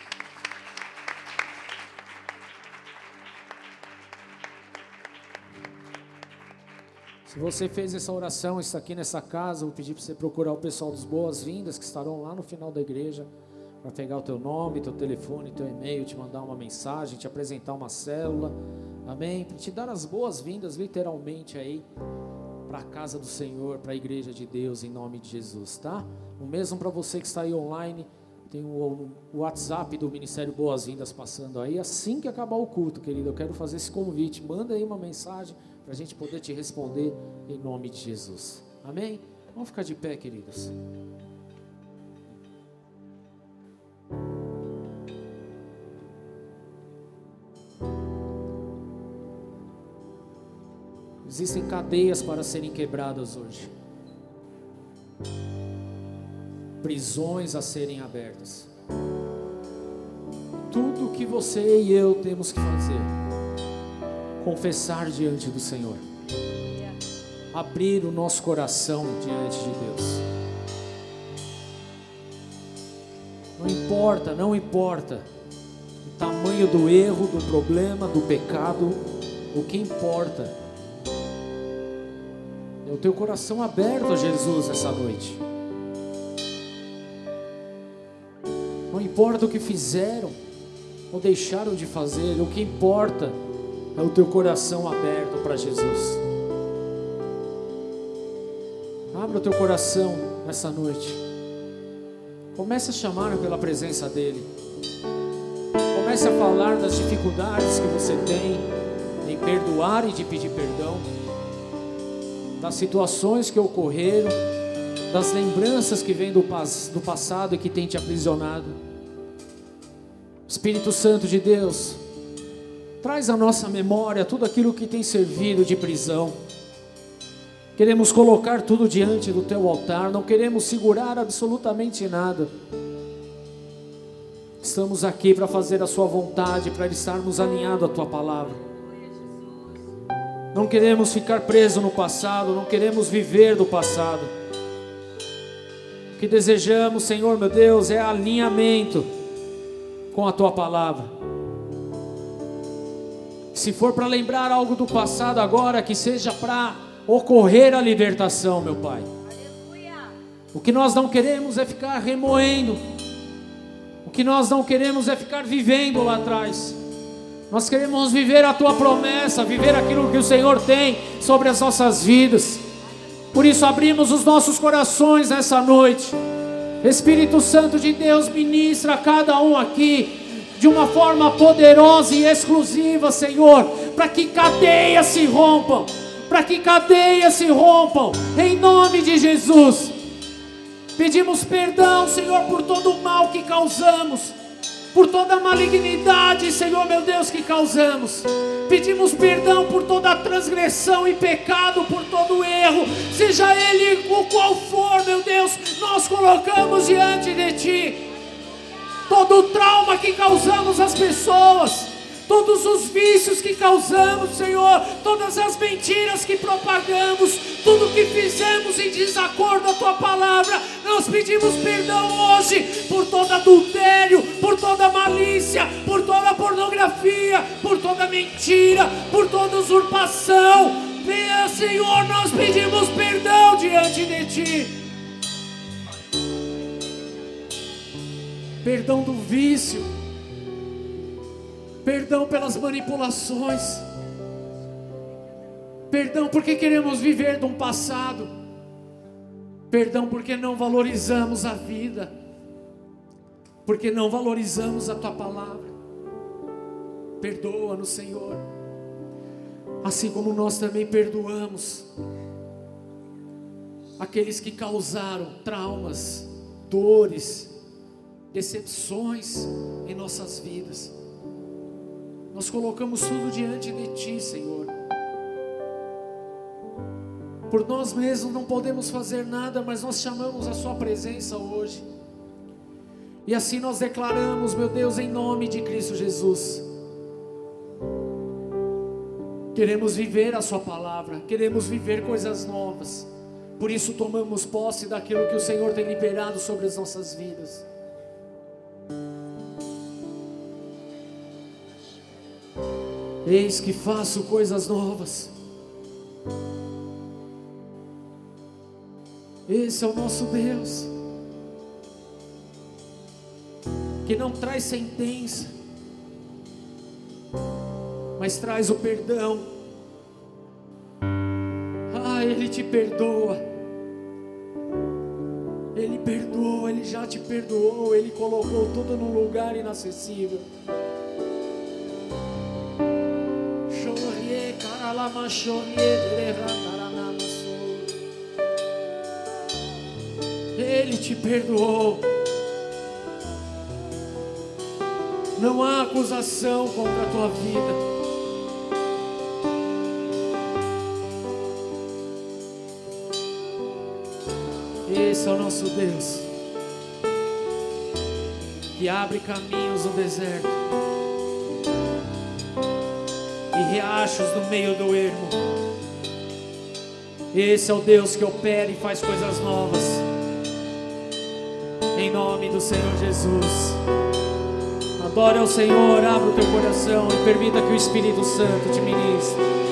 Se você fez essa oração, está aqui nessa casa, vou pedir para você procurar o pessoal dos Boas-Vindas, que estarão lá no final da igreja, para pegar o teu nome, teu telefone, teu e-mail, te mandar uma mensagem, te apresentar uma célula, amém? Para te dar as boas-vindas, literalmente, aí, para a casa do Senhor, para a igreja de Deus, em nome de Jesus, tá? O mesmo para você que está aí online, tem o, WhatsApp do Ministério Boas-Vindas passando aí. Assim que acabar o culto, querido, eu quero fazer esse convite. Manda aí uma mensagem para a gente poder te responder em nome de Jesus. Amém? Vamos ficar de pé, queridos. Existem cadeias para serem quebradas hoje prisões a serem abertas. Tudo o que você e eu temos que fazer, confessar diante do Senhor, abrir o nosso coração diante de Deus. Não importa, não importa o tamanho do erro, do problema, do pecado, o que importa é o teu coração aberto a Jesus essa noite. Importa o que fizeram ou deixaram de fazer, o que importa é o teu coração aberto para Jesus. Abra o teu coração nessa noite. Comece a chamar pela presença dEle. Comece a falar das dificuldades que você tem em perdoar e de pedir perdão, das situações que ocorreram, das lembranças que vêm do, do passado e que tem te aprisionado. Espírito Santo de Deus, traz à nossa memória tudo aquilo que tem servido de prisão. Queremos colocar tudo diante do teu altar, não queremos segurar absolutamente nada. Estamos aqui para fazer a Sua vontade, para estarmos alinhados à Tua palavra. Não queremos ficar presos no passado, não queremos viver do passado. O que desejamos, Senhor meu Deus, é alinhamento com a tua palavra. Se for para lembrar algo do passado agora, que seja para ocorrer a libertação, meu Pai. O que nós não queremos é ficar remoendo. O que nós não queremos é ficar vivendo lá atrás. Nós queremos viver a tua promessa, viver aquilo que o Senhor tem sobre as nossas vidas. Por isso abrimos os nossos corações nessa noite Espírito Santo de Deus, ministra a cada um aqui de uma forma poderosa e exclusiva, Senhor, para que cadeias se rompam, para que cadeias se rompam, em nome de Jesus. Pedimos perdão, Senhor, por todo o mal que causamos por toda a malignidade, Senhor meu Deus, que causamos. Pedimos perdão por toda a transgressão e pecado, por todo o erro, seja ele o qual for, meu Deus, nós colocamos diante de Ti. Todo o trauma que causamos às pessoas todos os vícios que causamos, Senhor, todas as mentiras que propagamos, tudo que fizemos em desacordo à tua palavra, nós pedimos perdão hoje por todo adultério, por toda malícia, por toda pornografia, por toda mentira, por toda usurpação. Venha, Senhor, nós pedimos perdão diante de ti. Perdão do vício Perdão pelas manipulações. Perdão porque queremos viver de um passado. Perdão porque não valorizamos a vida. Porque não valorizamos a tua palavra. Perdoa-nos, Senhor. Assim como nós também perdoamos aqueles que causaram traumas, dores, decepções em nossas vidas. Nós colocamos tudo diante de Ti, Senhor. Por nós mesmos não podemos fazer nada, mas nós chamamos a Sua presença hoje. E assim nós declaramos, meu Deus, em nome de Cristo Jesus. Queremos viver a Sua palavra, queremos viver coisas novas. Por isso tomamos posse daquilo que o Senhor tem liberado sobre as nossas vidas. Eis que faço coisas novas. Esse é o nosso Deus, que não traz sentença, mas traz o perdão. Ah, Ele te perdoa. Ele perdoa, Ele já te perdoou, Ele colocou tudo num lugar inacessível. Ele te perdoou. Não há acusação contra a tua vida. Esse é o nosso Deus, que abre caminhos no deserto e riachos no meio do ermo. Esse é o Deus que opera e faz coisas novas. Em nome do Senhor Jesus. Adore ao Senhor, abra o teu coração e permita que o Espírito Santo te ministre.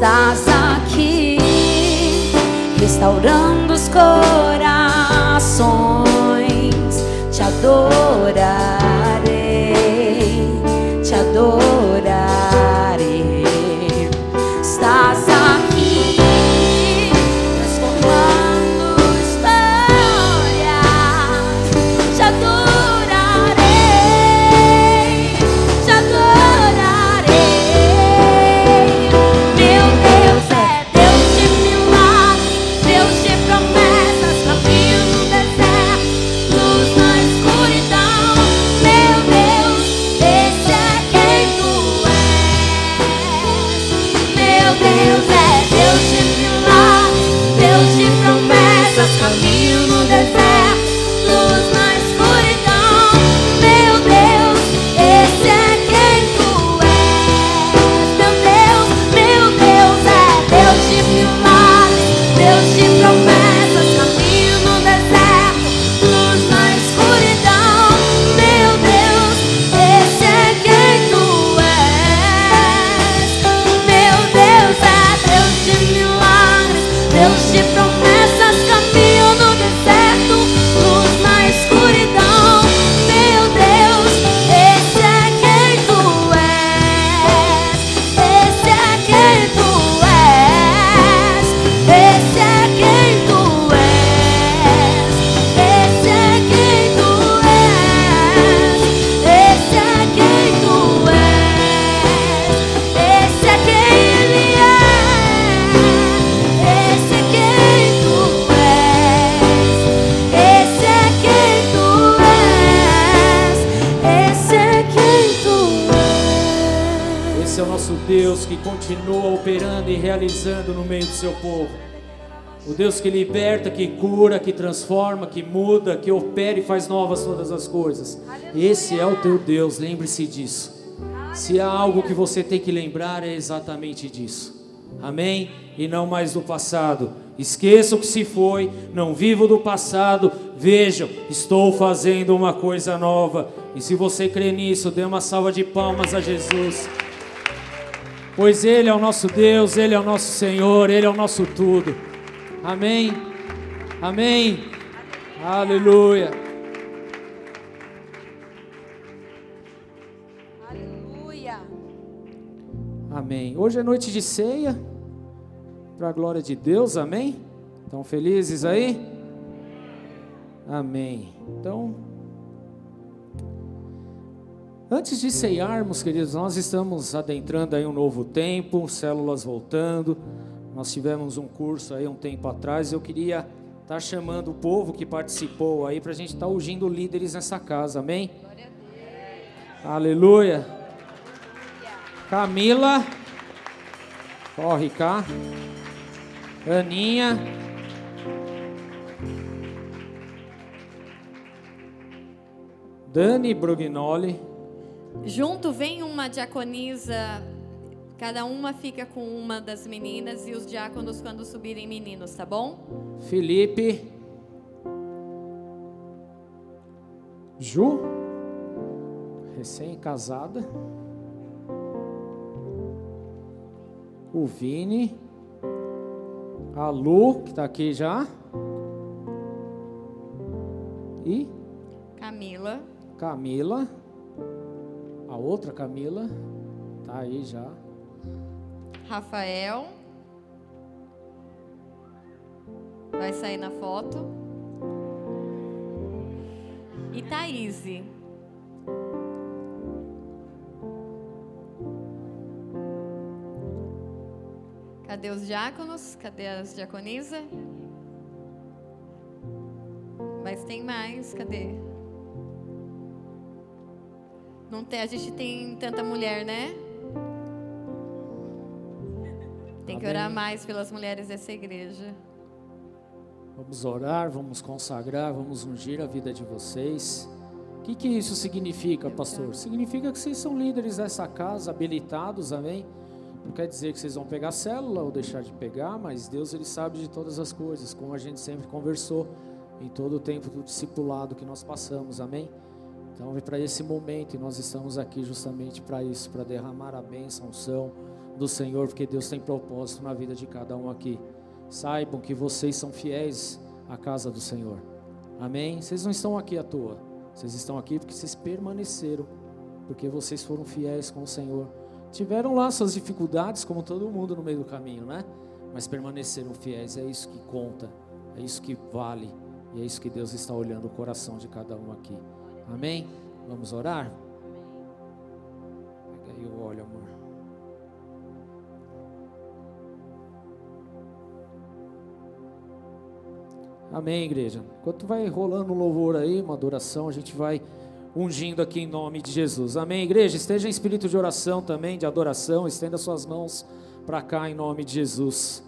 Estás aqui restaurando os corações. Te adorarei, O Deus que liberta, que cura, que transforma, que muda, que opera e faz novas todas as coisas. Esse é o teu Deus, lembre-se disso. Se há algo que você tem que lembrar, é exatamente disso. Amém? E não mais do passado. Esqueça o que se foi, não vivo do passado. Vejam, estou fazendo uma coisa nova. E se você crê nisso, dê uma salva de palmas a Jesus pois Ele é o nosso Deus, Ele é o nosso Senhor, Ele é o nosso tudo. Amém. Amém. Aleluia. Aleluia. Amém. Hoje é noite de ceia, para a glória de Deus, amém? Estão felizes aí? Amém. Então, Antes de ceiarmos, queridos, nós estamos adentrando aí um novo tempo, células voltando. Nós tivemos um curso aí um tempo atrás. Eu queria estar tá chamando o povo que participou aí para a gente estar tá ungindo líderes nessa casa, amém? Aleluia. Camila, corre cá. Aninha. Dani Brugnoli. Junto vem uma diaconisa, cada uma fica com uma das meninas e os diáconos quando subirem meninos, tá bom? Felipe. Ju, recém-casada. O Vini. A Lu, que está aqui já. E? Camila. Camila. A outra Camila tá aí já. Rafael. Vai sair na foto. E Thaís. Cadê os diáconos? Cadê as diaconisas? Mas tem mais, cadê? Não tem, a gente tem tanta mulher, né? Tem que orar mais pelas mulheres dessa igreja. Vamos orar, vamos consagrar, vamos ungir a vida de vocês. O que, que isso significa, pastor? Significa que vocês são líderes dessa casa, habilitados, amém? Não quer dizer que vocês vão pegar célula ou deixar de pegar, mas Deus ele sabe de todas as coisas, como a gente sempre conversou em todo o tempo do discipulado que nós passamos, amém? Então é para esse momento e nós estamos aqui justamente para isso, para derramar a bênção, a unção do Senhor, porque Deus tem propósito na vida de cada um aqui. Saibam que vocês são fiéis à casa do Senhor. Amém? Vocês não estão aqui à toa. Vocês estão aqui porque vocês permaneceram, porque vocês foram fiéis com o Senhor. Tiveram lá suas dificuldades, como todo mundo no meio do caminho, né? Mas permaneceram fiéis, é isso que conta, é isso que vale, e é isso que Deus está olhando o coração de cada um aqui. Amém? Vamos orar? Pega aí o óleo, amor. Amém, igreja. Enquanto vai rolando um louvor aí, uma adoração, a gente vai ungindo aqui em nome de Jesus. Amém, igreja. Esteja em espírito de oração também, de adoração. Estenda suas mãos para cá em nome de Jesus.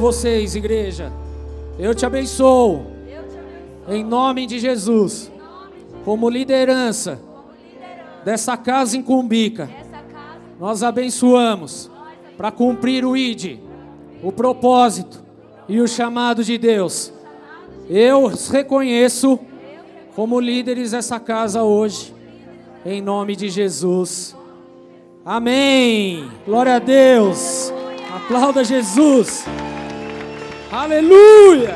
Vocês, igreja. Eu te abençoo. Em nome de Jesus. Como liderança dessa casa em Cumbica. Nós abençoamos para cumprir o ID, o propósito e o chamado de Deus. Eu os reconheço como líderes dessa casa hoje, em nome de Jesus. Amém. Glória a Deus. Aplauda Jesus. Aleluia.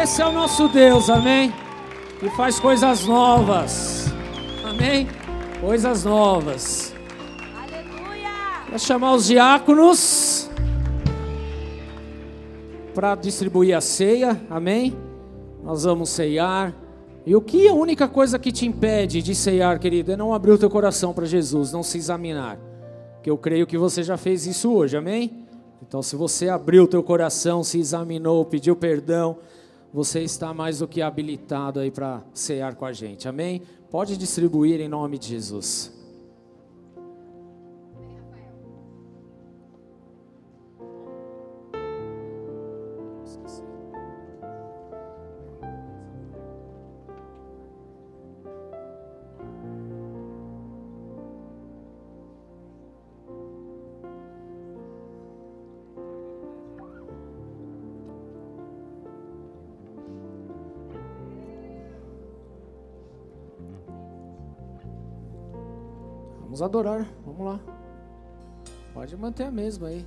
Esse é o nosso Deus, amém? Que faz coisas novas. Amém? Coisas novas. Vou chamar os diáconos para distribuir a ceia, amém? Nós vamos ceiar E o que a única coisa que te impede de ceiar, querido, é não abrir o teu coração para Jesus, não se examinar. Que eu creio que você já fez isso hoje, amém? Então, se você abriu o teu coração, se examinou, pediu perdão, você está mais do que habilitado aí para cear com a gente, amém? Pode distribuir em nome de Jesus. Vamos adorar, vamos lá. Pode manter a mesma aí.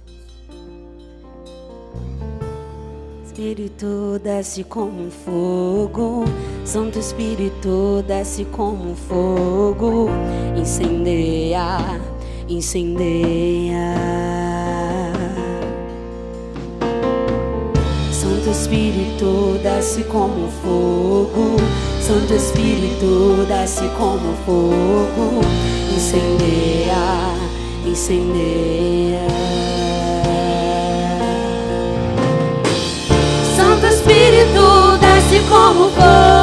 Espírito desce como fogo, Santo Espírito desce como fogo, incendeia, incendeia. Santo Espírito desce como fogo, Santo Espírito desce como fogo, incendeia, incendeia. Santo Espírito desce como fogo,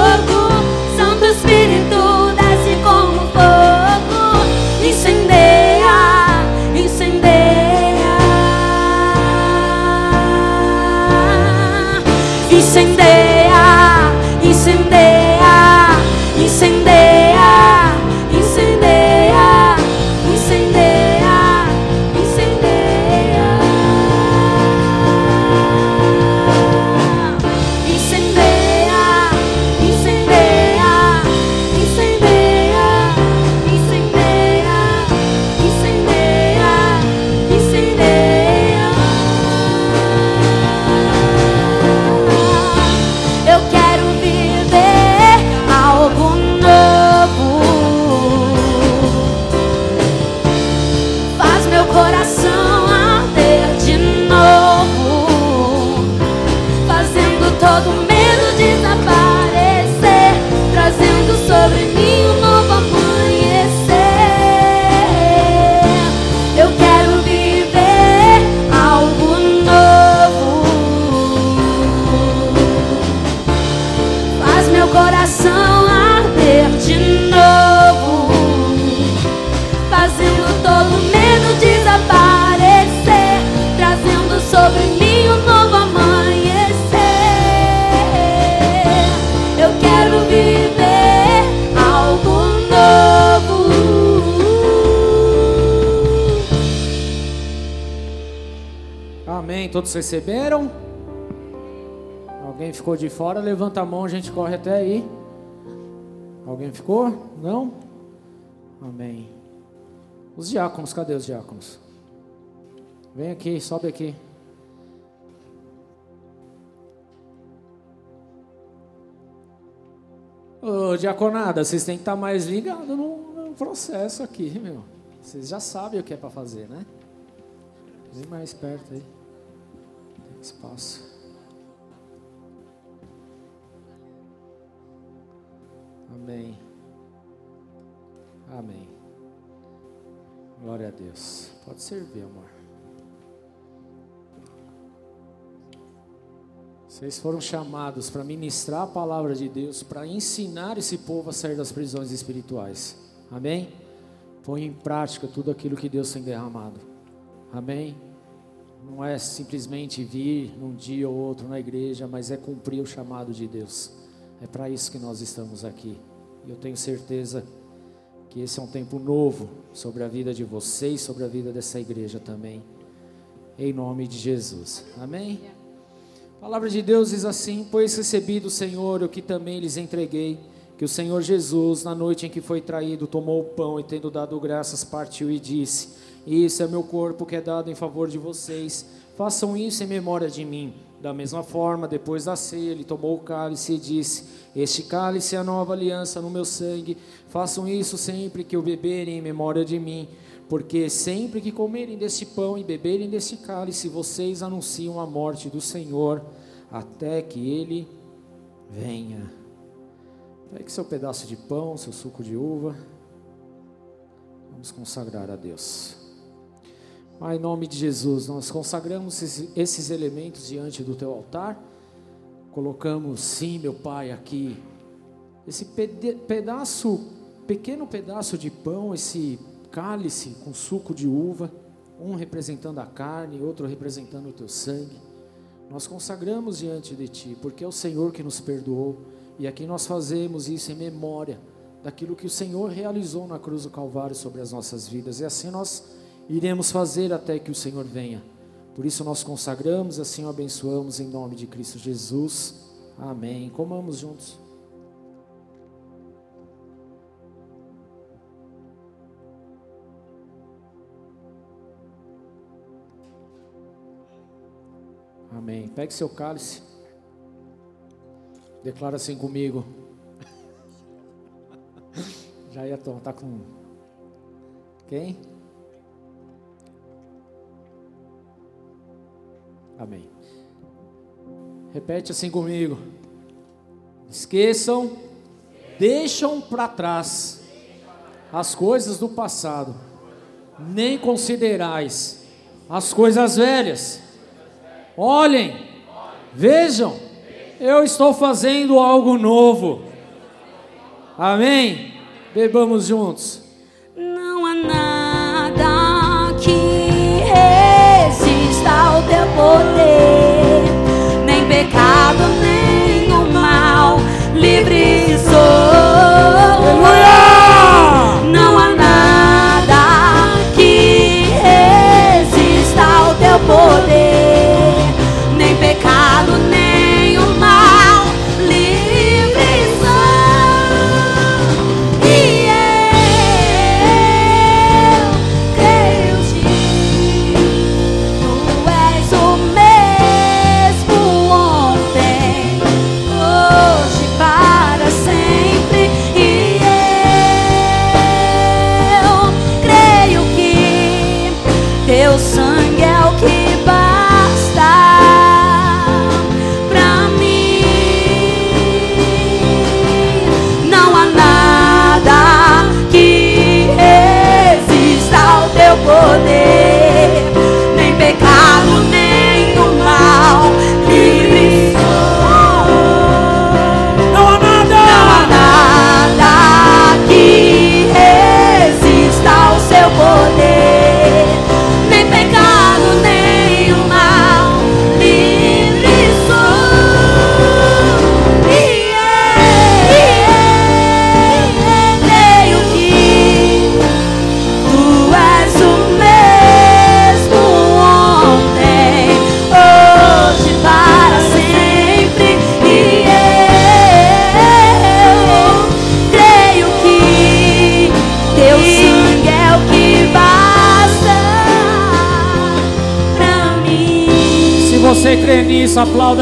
Todos receberam? Alguém ficou de fora? Levanta a mão, a gente corre até aí. Alguém ficou? Não? Amém. Os diáconos, cadê os diáconos? Vem aqui, sobe aqui. Ô, diaconada, vocês têm que estar mais ligados no, no processo aqui, meu. Vocês já sabem o que é para fazer, né? Vem mais perto aí. Espaço. Amém. Amém. Glória a Deus. Pode servir, amor. Vocês foram chamados para ministrar a palavra de Deus, para ensinar esse povo a sair das prisões espirituais. Amém? Põe em prática tudo aquilo que Deus tem derramado. Amém? Não é simplesmente vir num dia ou outro na igreja, mas é cumprir o chamado de Deus. É para isso que nós estamos aqui. E eu tenho certeza que esse é um tempo novo sobre a vida de vocês, sobre a vida dessa igreja também. Em nome de Jesus. Amém? A palavra de Deus diz assim: Pois recebi do Senhor o que também lhes entreguei, que o Senhor Jesus, na noite em que foi traído, tomou o pão e, tendo dado graças, partiu e disse: Isso é meu corpo que é dado em favor de vocês. Façam isso em memória de mim. Da mesma forma, depois da ceia, ele tomou o cálice e disse: Este cálice é a nova aliança no meu sangue. Façam isso sempre que o beberem em memória de mim. Porque sempre que comerem desse pão e beberem desse cálice, vocês anunciam a morte do Senhor até que ele venha. Pegue seu pedaço de pão, seu suco de uva. Vamos consagrar a Deus. Pai, em nome de Jesus, nós consagramos esses elementos diante do teu altar. Colocamos, sim, meu Pai, aqui esse pedaço, pequeno pedaço de pão, esse cálice com suco de uva, um representando a carne, outro representando o teu sangue. Nós consagramos diante de ti, porque é o Senhor que nos perdoou, e aqui nós fazemos isso em memória daquilo que o Senhor realizou na cruz do Calvário sobre as nossas vidas, e assim nós iremos fazer até que o Senhor venha. Por isso nós consagramos, assim o abençoamos em nome de Cristo Jesus. Amém. Comamos juntos. Amém. Pegue seu cálice. Declara assim comigo. Já ia estar tá com quem? Amém. Repete assim comigo. Esqueçam, deixam para trás as coisas do passado, nem considerais as coisas velhas. Olhem, vejam, eu estou fazendo algo novo. Amém? Bebamos juntos. Poder, nem pecado, nem o mal, livre sou. Isso,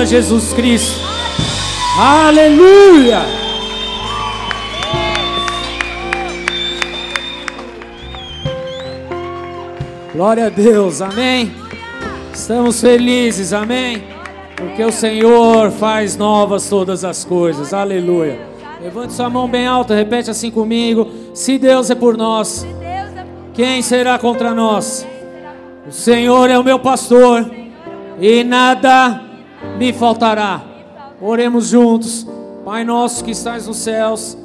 aplauda Jesus Cristo. Aleluia! Glória a Deus, amém. Estamos felizes, amém. Porque o Senhor faz novas todas as coisas, aleluia. Levante sua mão bem alta, repete assim comigo: Se Deus é por nós, quem será contra nós? O Senhor é o meu pastor, e nada me faltará. Oremos juntos. Pai nosso que estás nos céus,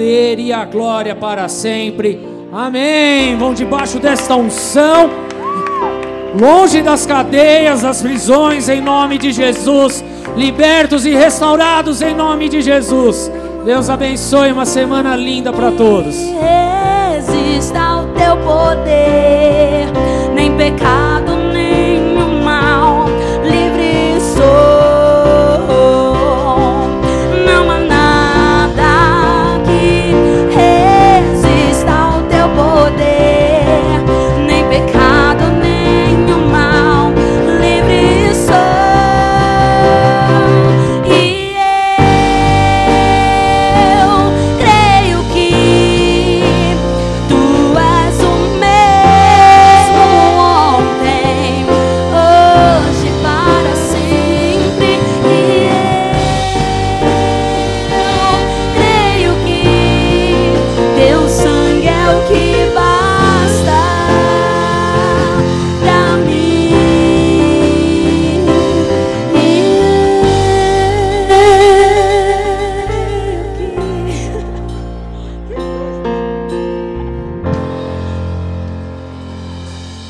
poder e a glória para sempre. Amém. Vão debaixo desta unção, longe das cadeias, das prisões, em nome de Jesus. Libertos e restaurados em nome de Jesus. Deus abençoe uma semana linda para todos. Resista ao teu poder, nem pecado